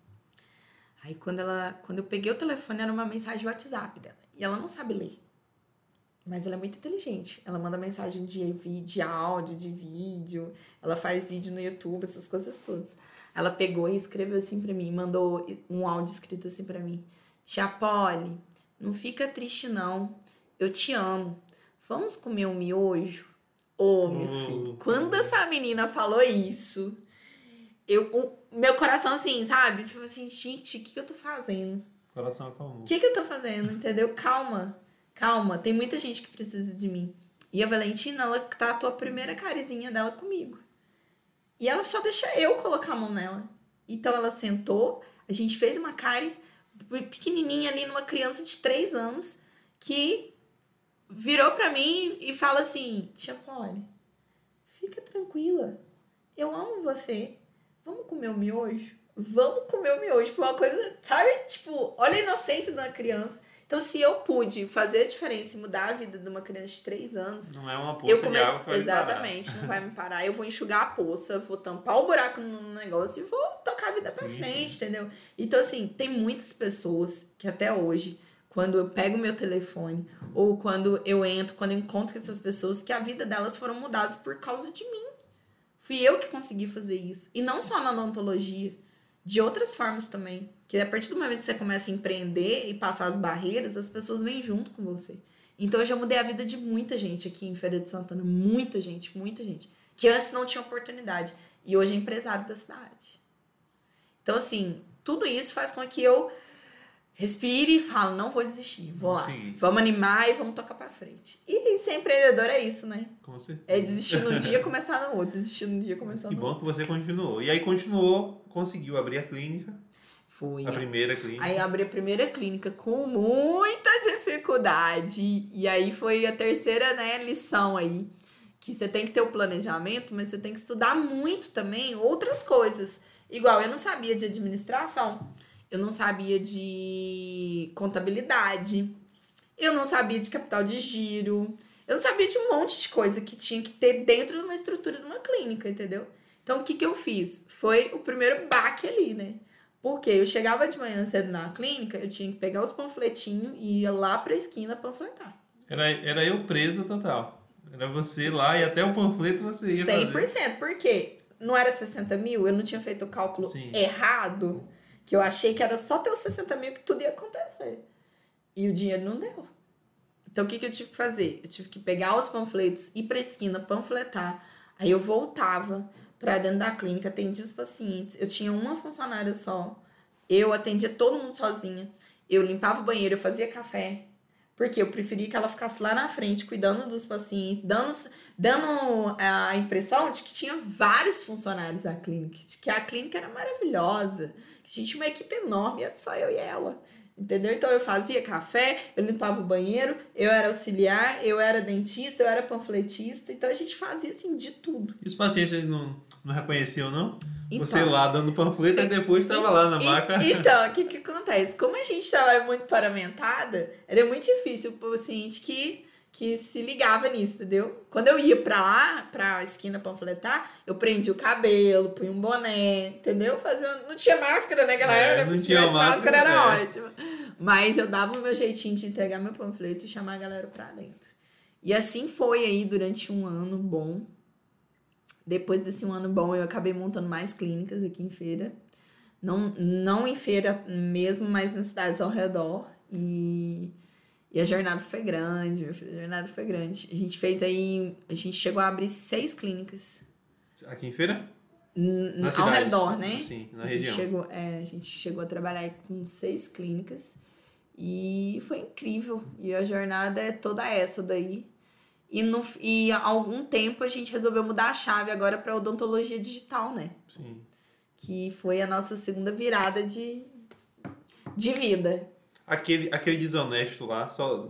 Aí quando ela. Quando eu peguei o telefone, era uma mensagem WhatsApp dela. E ela não sabe ler. Mas ela é muito inteligente. Ela manda mensagem de, de áudio, de vídeo. Ela faz vídeo no YouTube, essas coisas todas. Ela pegou e escreveu assim pra mim, mandou um áudio escrito assim pra mim. Tia Polly, não fica triste não. Eu te amo. Vamos comer um miojo? Ô, meu Hum. filho. Quando essa menina falou isso, eu, o meu coração assim, sabe? Tipo assim, gente, o que, que eu tô fazendo? Coração acalmou. O que, que eu tô fazendo? Entendeu? Calma. Calma. Tem muita gente que precisa de mim. E a Valentina, ela tratou a primeira carizinha dela comigo. E ela só deixa eu colocar a mão nela. Então ela sentou, a gente fez uma cárie pequenininha ali numa criança de 3 anos que virou pra mim e fala assim: Tia Polly, fica tranquila. Eu amo você. Vamos comer o miojo? Vamos comer o miojo. Uma coisa, sabe? Tipo, olha a inocência de uma criança. Então, se eu pude fazer a diferença e mudar a vida de uma criança de 3 anos, Não é uma poça eu de comecei. água. Exatamente, não vai me parar. Eu vou enxugar a poça, vou tampar o buraco no negócio e vou tocar a vida pra Sim. frente, entendeu? Então, assim, tem muitas pessoas que até hoje, quando eu pego meu telefone, ou quando eu entro, quando eu encontro com essas pessoas, que a vida delas foram mudadas por causa de mim. Fui eu que consegui fazer isso. E não só na odontologia, de outras formas também. Que a partir do momento que você começa a empreender e passar as barreiras, as pessoas vêm junto com você. Então eu já mudei a vida de muita gente aqui em Feira de Santana. Muita gente, muita gente. Que antes não tinha oportunidade. E hoje é empresário da cidade. Então, assim, tudo isso faz com que eu respire e falo, não vou desistir, vou lá. Sim. Vamos animar e vamos tocar pra frente. E ser empreendedor é isso, né? Com certeza. É desistir num dia e começar no outro. Desistir num dia e começar Que no bom outro. que você continuou. E aí continuou, conseguiu abrir a clínica, Fui. a primeira clínica. Aí abri a primeira clínica com muita dificuldade. E aí foi a terceira, né, lição aí. Que você tem que ter o planejamento, mas você tem que estudar muito também outras coisas. Igual, eu não sabia de administração. Eu não sabia de contabilidade. Eu não sabia de capital de giro. Eu não sabia de um monte de coisa que tinha que ter dentro de uma estrutura de uma clínica, entendeu? Então, o que, que eu fiz? Foi o primeiro baque ali, né? Porque eu chegava de manhã cedo na clínica, eu tinha que pegar os panfletinhos e ia lá pra esquina panfletar. Era, era eu presa total. Era você lá e até o panfleto você ia 100%. fazer. Porque não era 60 mil, eu não tinha feito o cálculo Sim. errado, que eu achei que era só ter os 60 mil que tudo ia acontecer. E o dinheiro não deu. Então, o que, que eu tive que fazer? Eu tive que pegar os panfletos, ir pra esquina, panfletar. Aí eu voltava pra dentro da clínica, atendia os pacientes. Eu tinha uma funcionária só. Eu atendia todo mundo sozinha. Eu limpava o banheiro, eu fazia café. Porque eu preferia que ela ficasse lá na frente, cuidando dos pacientes, dando, dando a impressão de que tinha vários funcionários da clínica, de que a clínica era maravilhosa, que a gente tinha uma equipe enorme, era só eu e ela. Entendeu? Então eu fazia café, eu limpava o banheiro, eu era auxiliar, eu era dentista, eu era panfletista. Então a gente fazia assim de tudo. E os pacientes não, não reconheciam, não? Então, Você lá dando panfleto e depois estava lá na maca. Então, o que, que acontece? Como a gente trabalha muito paramentada, era muito difícil o paciente que que se ligava nisso, entendeu? Quando eu ia pra lá, pra esquina panfletar, eu prendia o cabelo, punha um boné, entendeu? Fazia, não tinha máscara naquela é, época, se tivesse máscara, máscara era é. ótimo. Mas eu dava o meu jeitinho de entregar meu panfleto e chamar a galera pra dentro. E assim foi aí durante um ano bom. Depois desse um ano bom, eu acabei montando mais clínicas aqui em feira. Não, não em feira mesmo, mas nas cidades ao redor. E e a jornada foi grande, meu filho, a jornada foi grande. A gente fez aí, a gente chegou a abrir seis clínicas. Aqui em feira? N ao cidades. redor, né? Sim, na a região. Chegou, é, a gente chegou a trabalhar com seis clínicas e foi incrível. E a jornada é toda essa daí. E, no, e há algum tempo a gente resolveu mudar a chave agora para odontologia digital, né? Sim. Que foi a nossa segunda virada de, de vida aquele, aquele desonesto lá, só,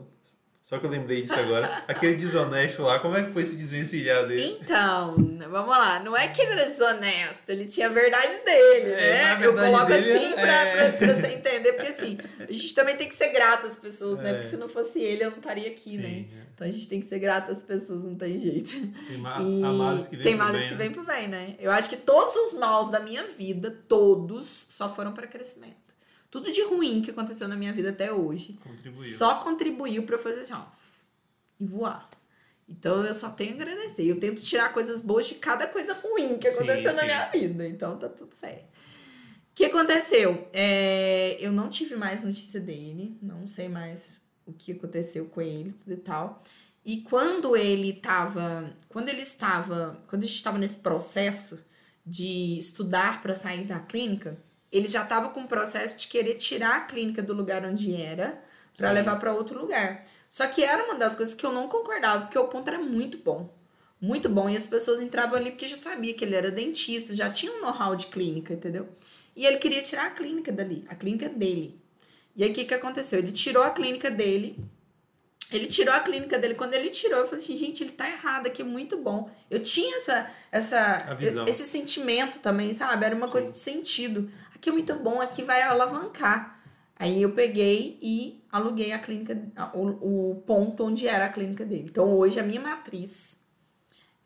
só que eu lembrei disso agora. aquele desonesto lá, como é que foi se desvencilhar dele? Então, vamos lá. Não é que ele era desonesto, ele tinha a verdade dele, é, né? Eu coloco assim pra, é... pra, pra, você entender, porque assim, a gente também tem que ser grato às pessoas, né? Porque se não fosse ele, eu não estaria aqui, né? Sim, né? Então a gente tem que ser grato às pessoas, não tem jeito. Tem, ma e... males que vem tem males bem, que né? pro bem, né? Eu acho que todos os maus da minha vida, todos, só foram para crescimento. Tudo de ruim que aconteceu na minha vida até hoje contribuiu. só contribuiu para eu fazer assim, ó, e voar. Então eu só tenho a agradecer. Eu tento tirar coisas boas de cada coisa ruim que aconteceu sim, na minha vida. Então tá tudo certo. O que aconteceu? É, eu não tive mais notícia dele, não sei mais o que aconteceu com ele, tudo e tal. E quando ele estava, quando ele estava, quando a gente estava nesse processo de estudar para sair da clínica, ele já estava com o processo de querer tirar a clínica do lugar onde era para levar para outro lugar. Só que era uma das coisas que eu não concordava, porque o ponto era muito bom. Muito bom. E as pessoas entravam ali porque já sabia que ele era dentista, já tinha um know-how de clínica, entendeu? E ele queria tirar a clínica dali, a clínica dele. E aí o que, que aconteceu? Ele tirou a clínica dele. Ele tirou a clínica dele. Quando ele tirou, eu falei assim, gente, ele tá errado aqui, é muito bom. Eu tinha essa, essa esse sentimento também, sabe? Era uma Sim. coisa de sentido aqui é muito bom, aqui vai alavancar. Aí eu peguei e aluguei a clínica, o, o ponto onde era a clínica dele. Então hoje a minha matriz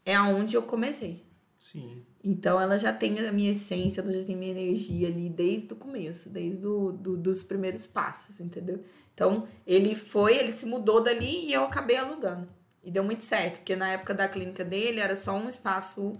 é aonde eu comecei. Sim. Então ela já tem a minha essência, ela já tem minha energia ali desde o começo, desde do, do, dos primeiros passos, entendeu? Então ele foi, ele se mudou dali e eu acabei alugando. E deu muito certo, porque na época da clínica dele era só um espaço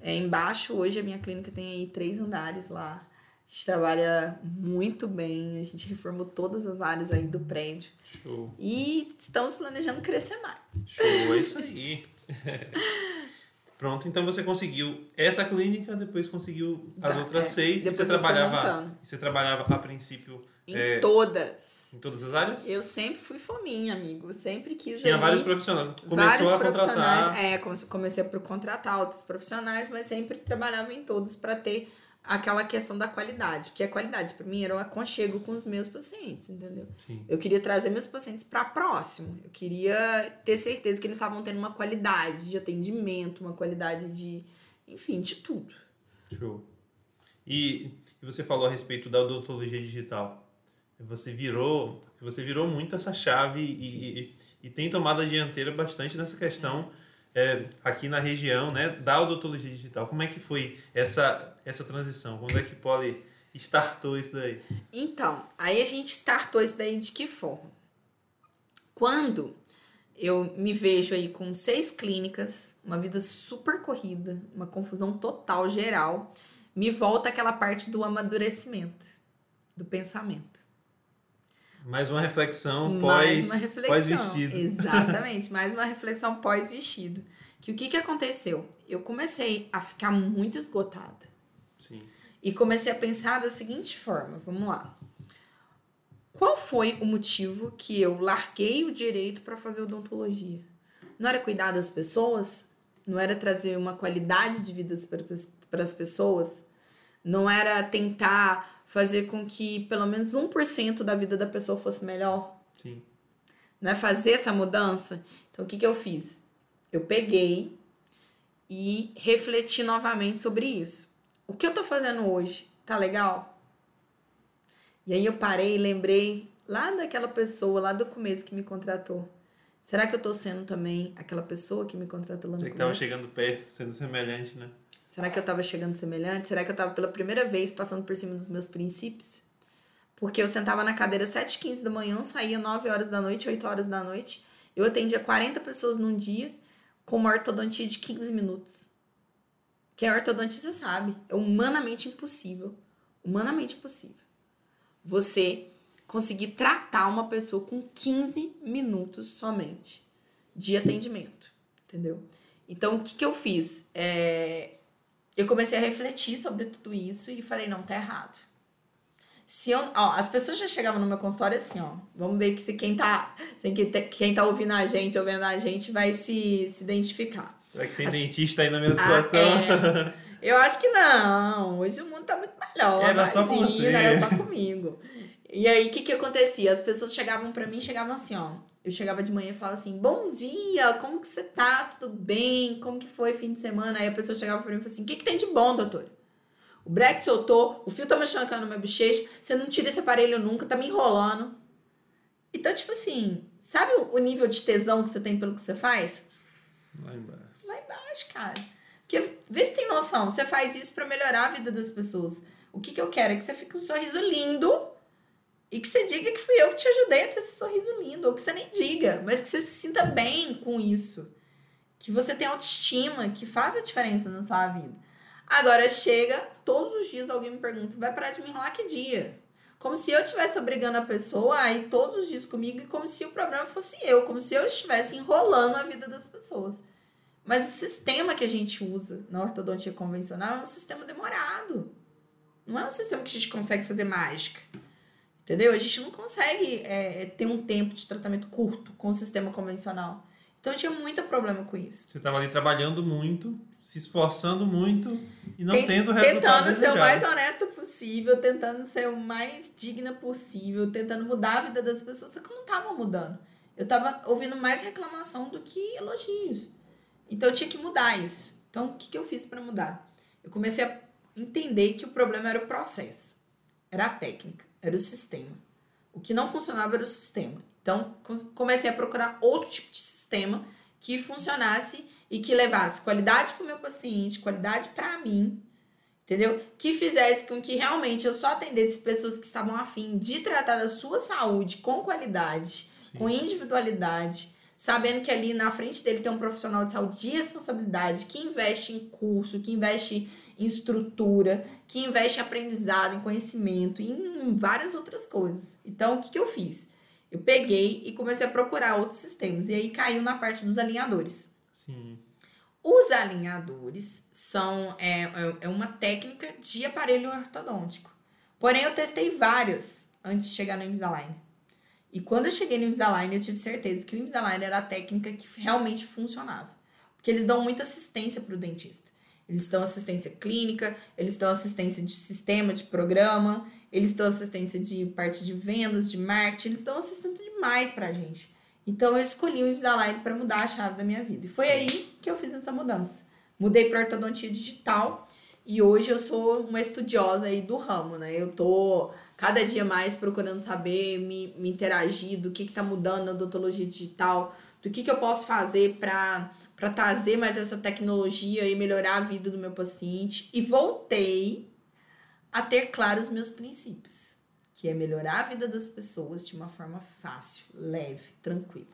é, embaixo. Hoje a minha clínica tem aí três andares lá. A gente trabalha muito bem, a gente reformou todas as áreas aí do prédio. Show. E estamos planejando crescer mais. Show, é isso aí. Pronto, então você conseguiu essa clínica, depois conseguiu as tá, outras é. seis. Depois e você trabalhava, você trabalhava a princípio em é, todas. Em todas as áreas? Eu sempre fui fominha, amigo. sempre quis. Tinha ali, vários profissionais. Começou vários a profissionais. Contratar... É, comecei por contratar outros profissionais, mas sempre trabalhava em todos para ter aquela questão da qualidade, porque a qualidade para mim era o aconchego com os meus pacientes, entendeu? Sim. Eu queria trazer meus pacientes para próximo. Eu queria ter certeza que eles estavam tendo uma qualidade de atendimento, uma qualidade de, enfim, de tudo. Show. E, e você falou a respeito da odontologia digital. Você virou, você virou muito essa chave e, e, e tem tomado a dianteira bastante nessa questão. É é, aqui na região né, da odontologia digital. Como é que foi essa, essa transição? Quando é que Poli startou isso daí? Então, aí a gente startou isso daí de que forma? Quando eu me vejo aí com seis clínicas, uma vida super corrida, uma confusão total, geral, me volta aquela parte do amadurecimento, do pensamento. Mais uma reflexão pós, pós vestido. Exatamente, mais uma reflexão pós vestido. Que o que, que aconteceu? Eu comecei a ficar muito esgotada. Sim. E comecei a pensar da seguinte forma, vamos lá. Qual foi o motivo que eu larguei o direito para fazer odontologia? Não era cuidar das pessoas? Não era trazer uma qualidade de vida para as pessoas? Não era tentar fazer com que pelo menos 1% da vida da pessoa fosse melhor. Sim. Né? Fazer essa mudança. Então, o que, que eu fiz? Eu peguei e refleti novamente sobre isso. O que eu tô fazendo hoje? Tá legal? E aí eu parei e lembrei lá daquela pessoa, lá do começo que me contratou. Será que eu tô sendo também aquela pessoa que me contratou lá no Você que começo? tava chegando perto, sendo semelhante, né? Será que eu tava chegando semelhante? Será que eu tava pela primeira vez passando por cima dos meus princípios? Porque eu sentava na cadeira 7h15 da manhã, saía 9 horas da noite, 8 horas da noite. Eu atendia 40 pessoas num dia com uma ortodontia de 15 minutos. Quem é ortodontista sabe, é humanamente impossível. Humanamente impossível. Você conseguir tratar uma pessoa com 15 minutos somente de atendimento, entendeu? Então, o que, que eu fiz? É, eu comecei a refletir sobre tudo isso e falei, não, tá errado. Se eu, ó, as pessoas já chegavam no meu consultório assim, ó. Vamos ver que se quem tá, quem, tá- quem tá ouvindo a gente, ouvindo a gente, vai se, se identificar. Será que tem As- dentista aí na minha Ah, situação? é. Eu acho que não. Hoje o mundo tá muito melhor. Era só com você. Era só comigo. E aí, o que que acontecia? As pessoas chegavam pra mim, chegavam assim, ó. Eu chegava de manhã e falava assim, bom dia, como que você tá? Tudo bem? Como que foi fim de semana? Aí a pessoa chegava pra mim e falava assim, o que que tem de bom, doutor? O breque soltou, o fio tá machucando no meu bochecha, você não tira esse aparelho nunca, tá me enrolando. Então, tipo assim, sabe o- nível de tesão que você tem pelo que você faz? Lá embaixo. lá embaixo, cara. Porque vê se tem noção. Você faz isso pra melhorar a vida das pessoas. O que, que eu quero é que você fique com um sorriso lindo e que você diga que fui eu que te ajudei a ter esse sorriso lindo. Ou que você nem diga, mas que você se sinta bem com isso. Que você tenha autoestima, que faz a diferença na sua vida. Agora chega, todos os dias alguém me pergunta: vai parar de me enrolar que dia? Como se eu estivesse obrigando a pessoa a ir todos os dias comigo e como se o problema fosse eu, como se eu estivesse enrolando a vida das pessoas. Mas o sistema que a gente usa na ortodontia convencional é um sistema demorado. Não é um sistema que a gente consegue fazer mágica. Entendeu? A gente não consegue é, ter um tempo de tratamento curto com o sistema convencional. Então eu tinha muito problema com isso. Você tava ali trabalhando muito, se esforçando muito e não Ten- tendo resultado Tentando ser o desejado. mais honesta possível, tentando ser o mais digna possível, tentando mudar a vida das pessoas, só que eu não tava mudando. Eu tava ouvindo mais reclamação do que elogios. Então eu tinha que mudar isso. Então o que, que eu fiz para mudar? Eu comecei a entender que o problema era o processo, era a técnica, era o sistema. O que não funcionava era o sistema. Então co- comecei a procurar outro tipo de sistema que funcionasse e que levasse qualidade para o meu paciente, qualidade para mim, entendeu? Que fizesse com que realmente eu só atendesse pessoas que estavam afim de tratar da sua saúde com qualidade, Sim. com individualidade, sabendo que ali na frente dele tem um profissional de saúde de responsabilidade, que investe em curso, que investe em estrutura, que investe em aprendizado, em conhecimento, e em várias outras coisas. Então, o que, que eu fiz? Eu peguei e comecei a procurar outros sistemas, e aí caiu na parte dos alinhadores. Sim. Os alinhadores são é, é- é uma técnica de aparelho ortodôntico. Porém, eu testei vários antes de chegar no Invisalign. E quando eu cheguei no Invisalign, eu tive certeza que o Invisalign era a técnica que realmente funcionava. Porque eles dão muita assistência para o dentista. Eles dão assistência clínica, eles dão assistência de sistema, de programa, eles dão assistência de parte de vendas, de marketing, eles dão assistência demais pra gente. Então eu escolhi o Invisalign para mudar a chave da minha vida. E foi aí que eu fiz essa mudança. Mudei para ortodontia digital e hoje eu sou uma estudiosa aí do ramo, né? Eu tô cada dia mais procurando saber, me, me interagir do que, que tá mudando na odontologia digital, do que, que eu posso fazer para para trazer mais essa tecnologia e melhorar a vida do meu paciente. E voltei a ter claros os meus princípios, que é melhorar a vida das pessoas de uma forma fácil, leve, tranquila.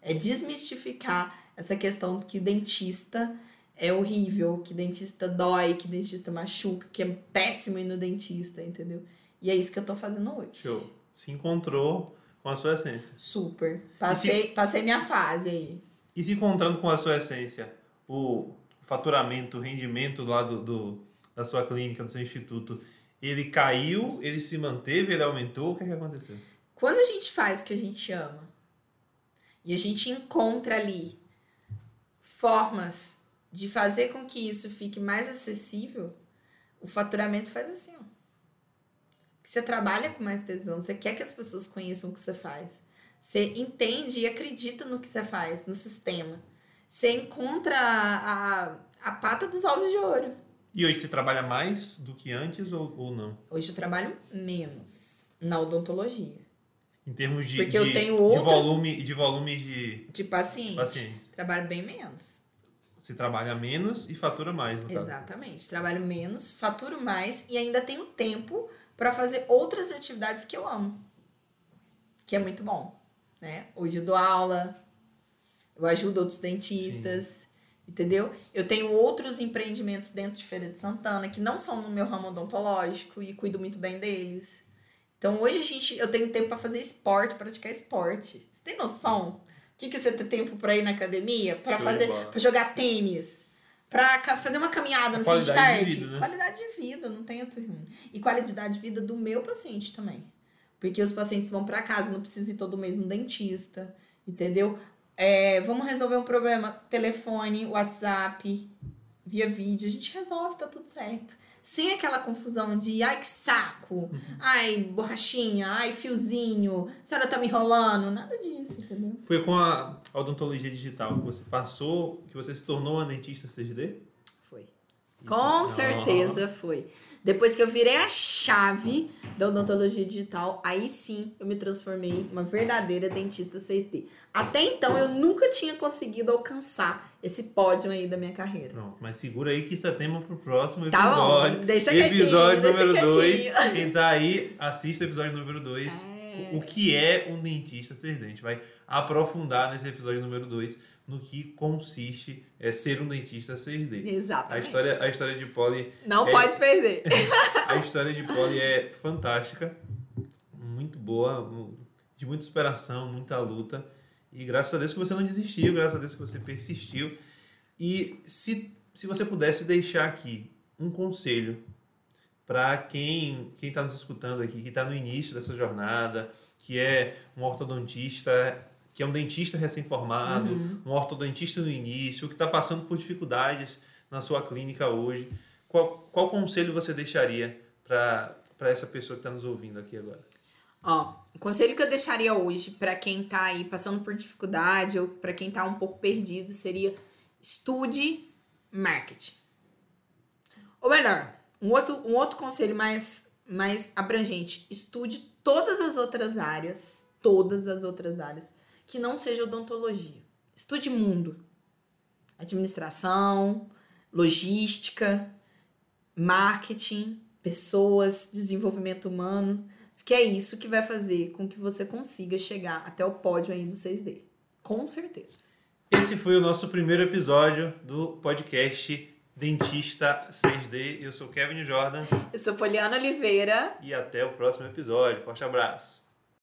É desmistificar essa questão que o dentista é horrível, que dentista dói, que dentista machuca, que é péssimo ir no dentista, entendeu? E é isso que eu tô fazendo hoje. Show. Se encontrou com a sua essência. Super. Passei, passei minha fase aí. E se encontrando com a sua essência, o faturamento, o rendimento lá do, do- da sua clínica, do seu instituto, ele caiu, ele se manteve, ele aumentou? O que, é que aconteceu? Quando a gente faz o que a gente ama e a gente encontra ali formas de fazer com que isso fique mais acessível, o faturamento faz assim, ó. Você trabalha com mais tesão, você quer que as pessoas conheçam o que você faz. Você entende e acredita no que você faz, no sistema. Você encontra a, a, a pata dos ovos de ouro. E hoje você trabalha mais do que antes ou, ou não? Hoje eu trabalho menos na odontologia. Em termos de, Porque de, eu tenho de volume de volume de De paciente. pacientes. Trabalho bem menos. Você trabalha menos e fatura mais, no caso. Exatamente. Trabalho menos, faturo mais e ainda tenho tempo para fazer outras atividades que eu amo. Que é muito bom, né? Hoje eu dou aula, eu ajudo outros dentistas, entendeu? Eu tenho outros empreendimentos dentro de Feira de Santana que não são no meu ramo odontológico e cuido muito bem deles. Então hoje a gente, eu tenho tempo para fazer esporte, praticar esporte. Você tem noção? O que, que você tem tempo para ir na academia? Para fazer, para jogar tênis? Pra ca- fazer uma caminhada no fim de Qualidade de tarde. vida, né? Qualidade de vida, não tem outro ruim. E qualidade de vida do meu paciente também. Porque os pacientes vão pra casa, não precisa ir todo mês no dentista, entendeu? É, vamos resolver um problema, telefone, WhatsApp, via vídeo, a gente resolve, tá tudo certo. Sem aquela confusão de ai que saco, Uhum. ai borrachinha, ai fiozinho, a senhora tá me enrolando, nada disso, entendeu? Foi com a odontologia digital que você passou, que você se tornou uma dentista 6D? Foi. Isso. Com certeza foi. Depois que eu virei a chave da odontologia digital, aí sim eu me transformei em uma verdadeira dentista 6D. Até então eu nunca tinha conseguido alcançar esse pódio aí da minha carreira. Pronto, mas segura aí que isso é tema pro próximo Tá bom, episódio. deixa quietinho, episódio deixa número 2. quietinho. Quem tá aí, assista o episódio número 2. É. O que é um dentista 6D? A gente vai aprofundar nesse episódio número 2 no que consiste é, ser um dentista 6D. A Exatamente. história, a história de Polly Não é- pode perder. A história de Polly é fantástica, muito boa, de muita superação, muita luta. E graças a Deus que você não desistiu, graças a Deus que você persistiu. E se, se você pudesse deixar aqui um conselho para quem quem está nos escutando aqui, que está no início dessa jornada, que é um ortodontista, que é um dentista recém-formado, um ortodontista no início, que está passando por dificuldades na sua clínica hoje, qual, qual conselho você deixaria para essa pessoa que está nos ouvindo aqui agora? Ó, o conselho que eu deixaria hoje pra quem tá aí passando por dificuldade ou pra quem tá um pouco perdido seria estude marketing. Ou melhor, um outro, um outro conselho mais, mais abrangente, estude todas as outras áreas, todas as outras áreas, que não seja odontologia. Estude mundo. Administração, logística, marketing, pessoas, desenvolvimento humano. Que é isso que vai fazer com que você consiga chegar até o pódio aí do 6D. Com certeza. Esse foi o nosso primeiro episódio do podcast Dentista 6D. Eu sou Kevin Jordan Eu sou Poliana Oliveira. e até o próximo episódio. Forte abraço.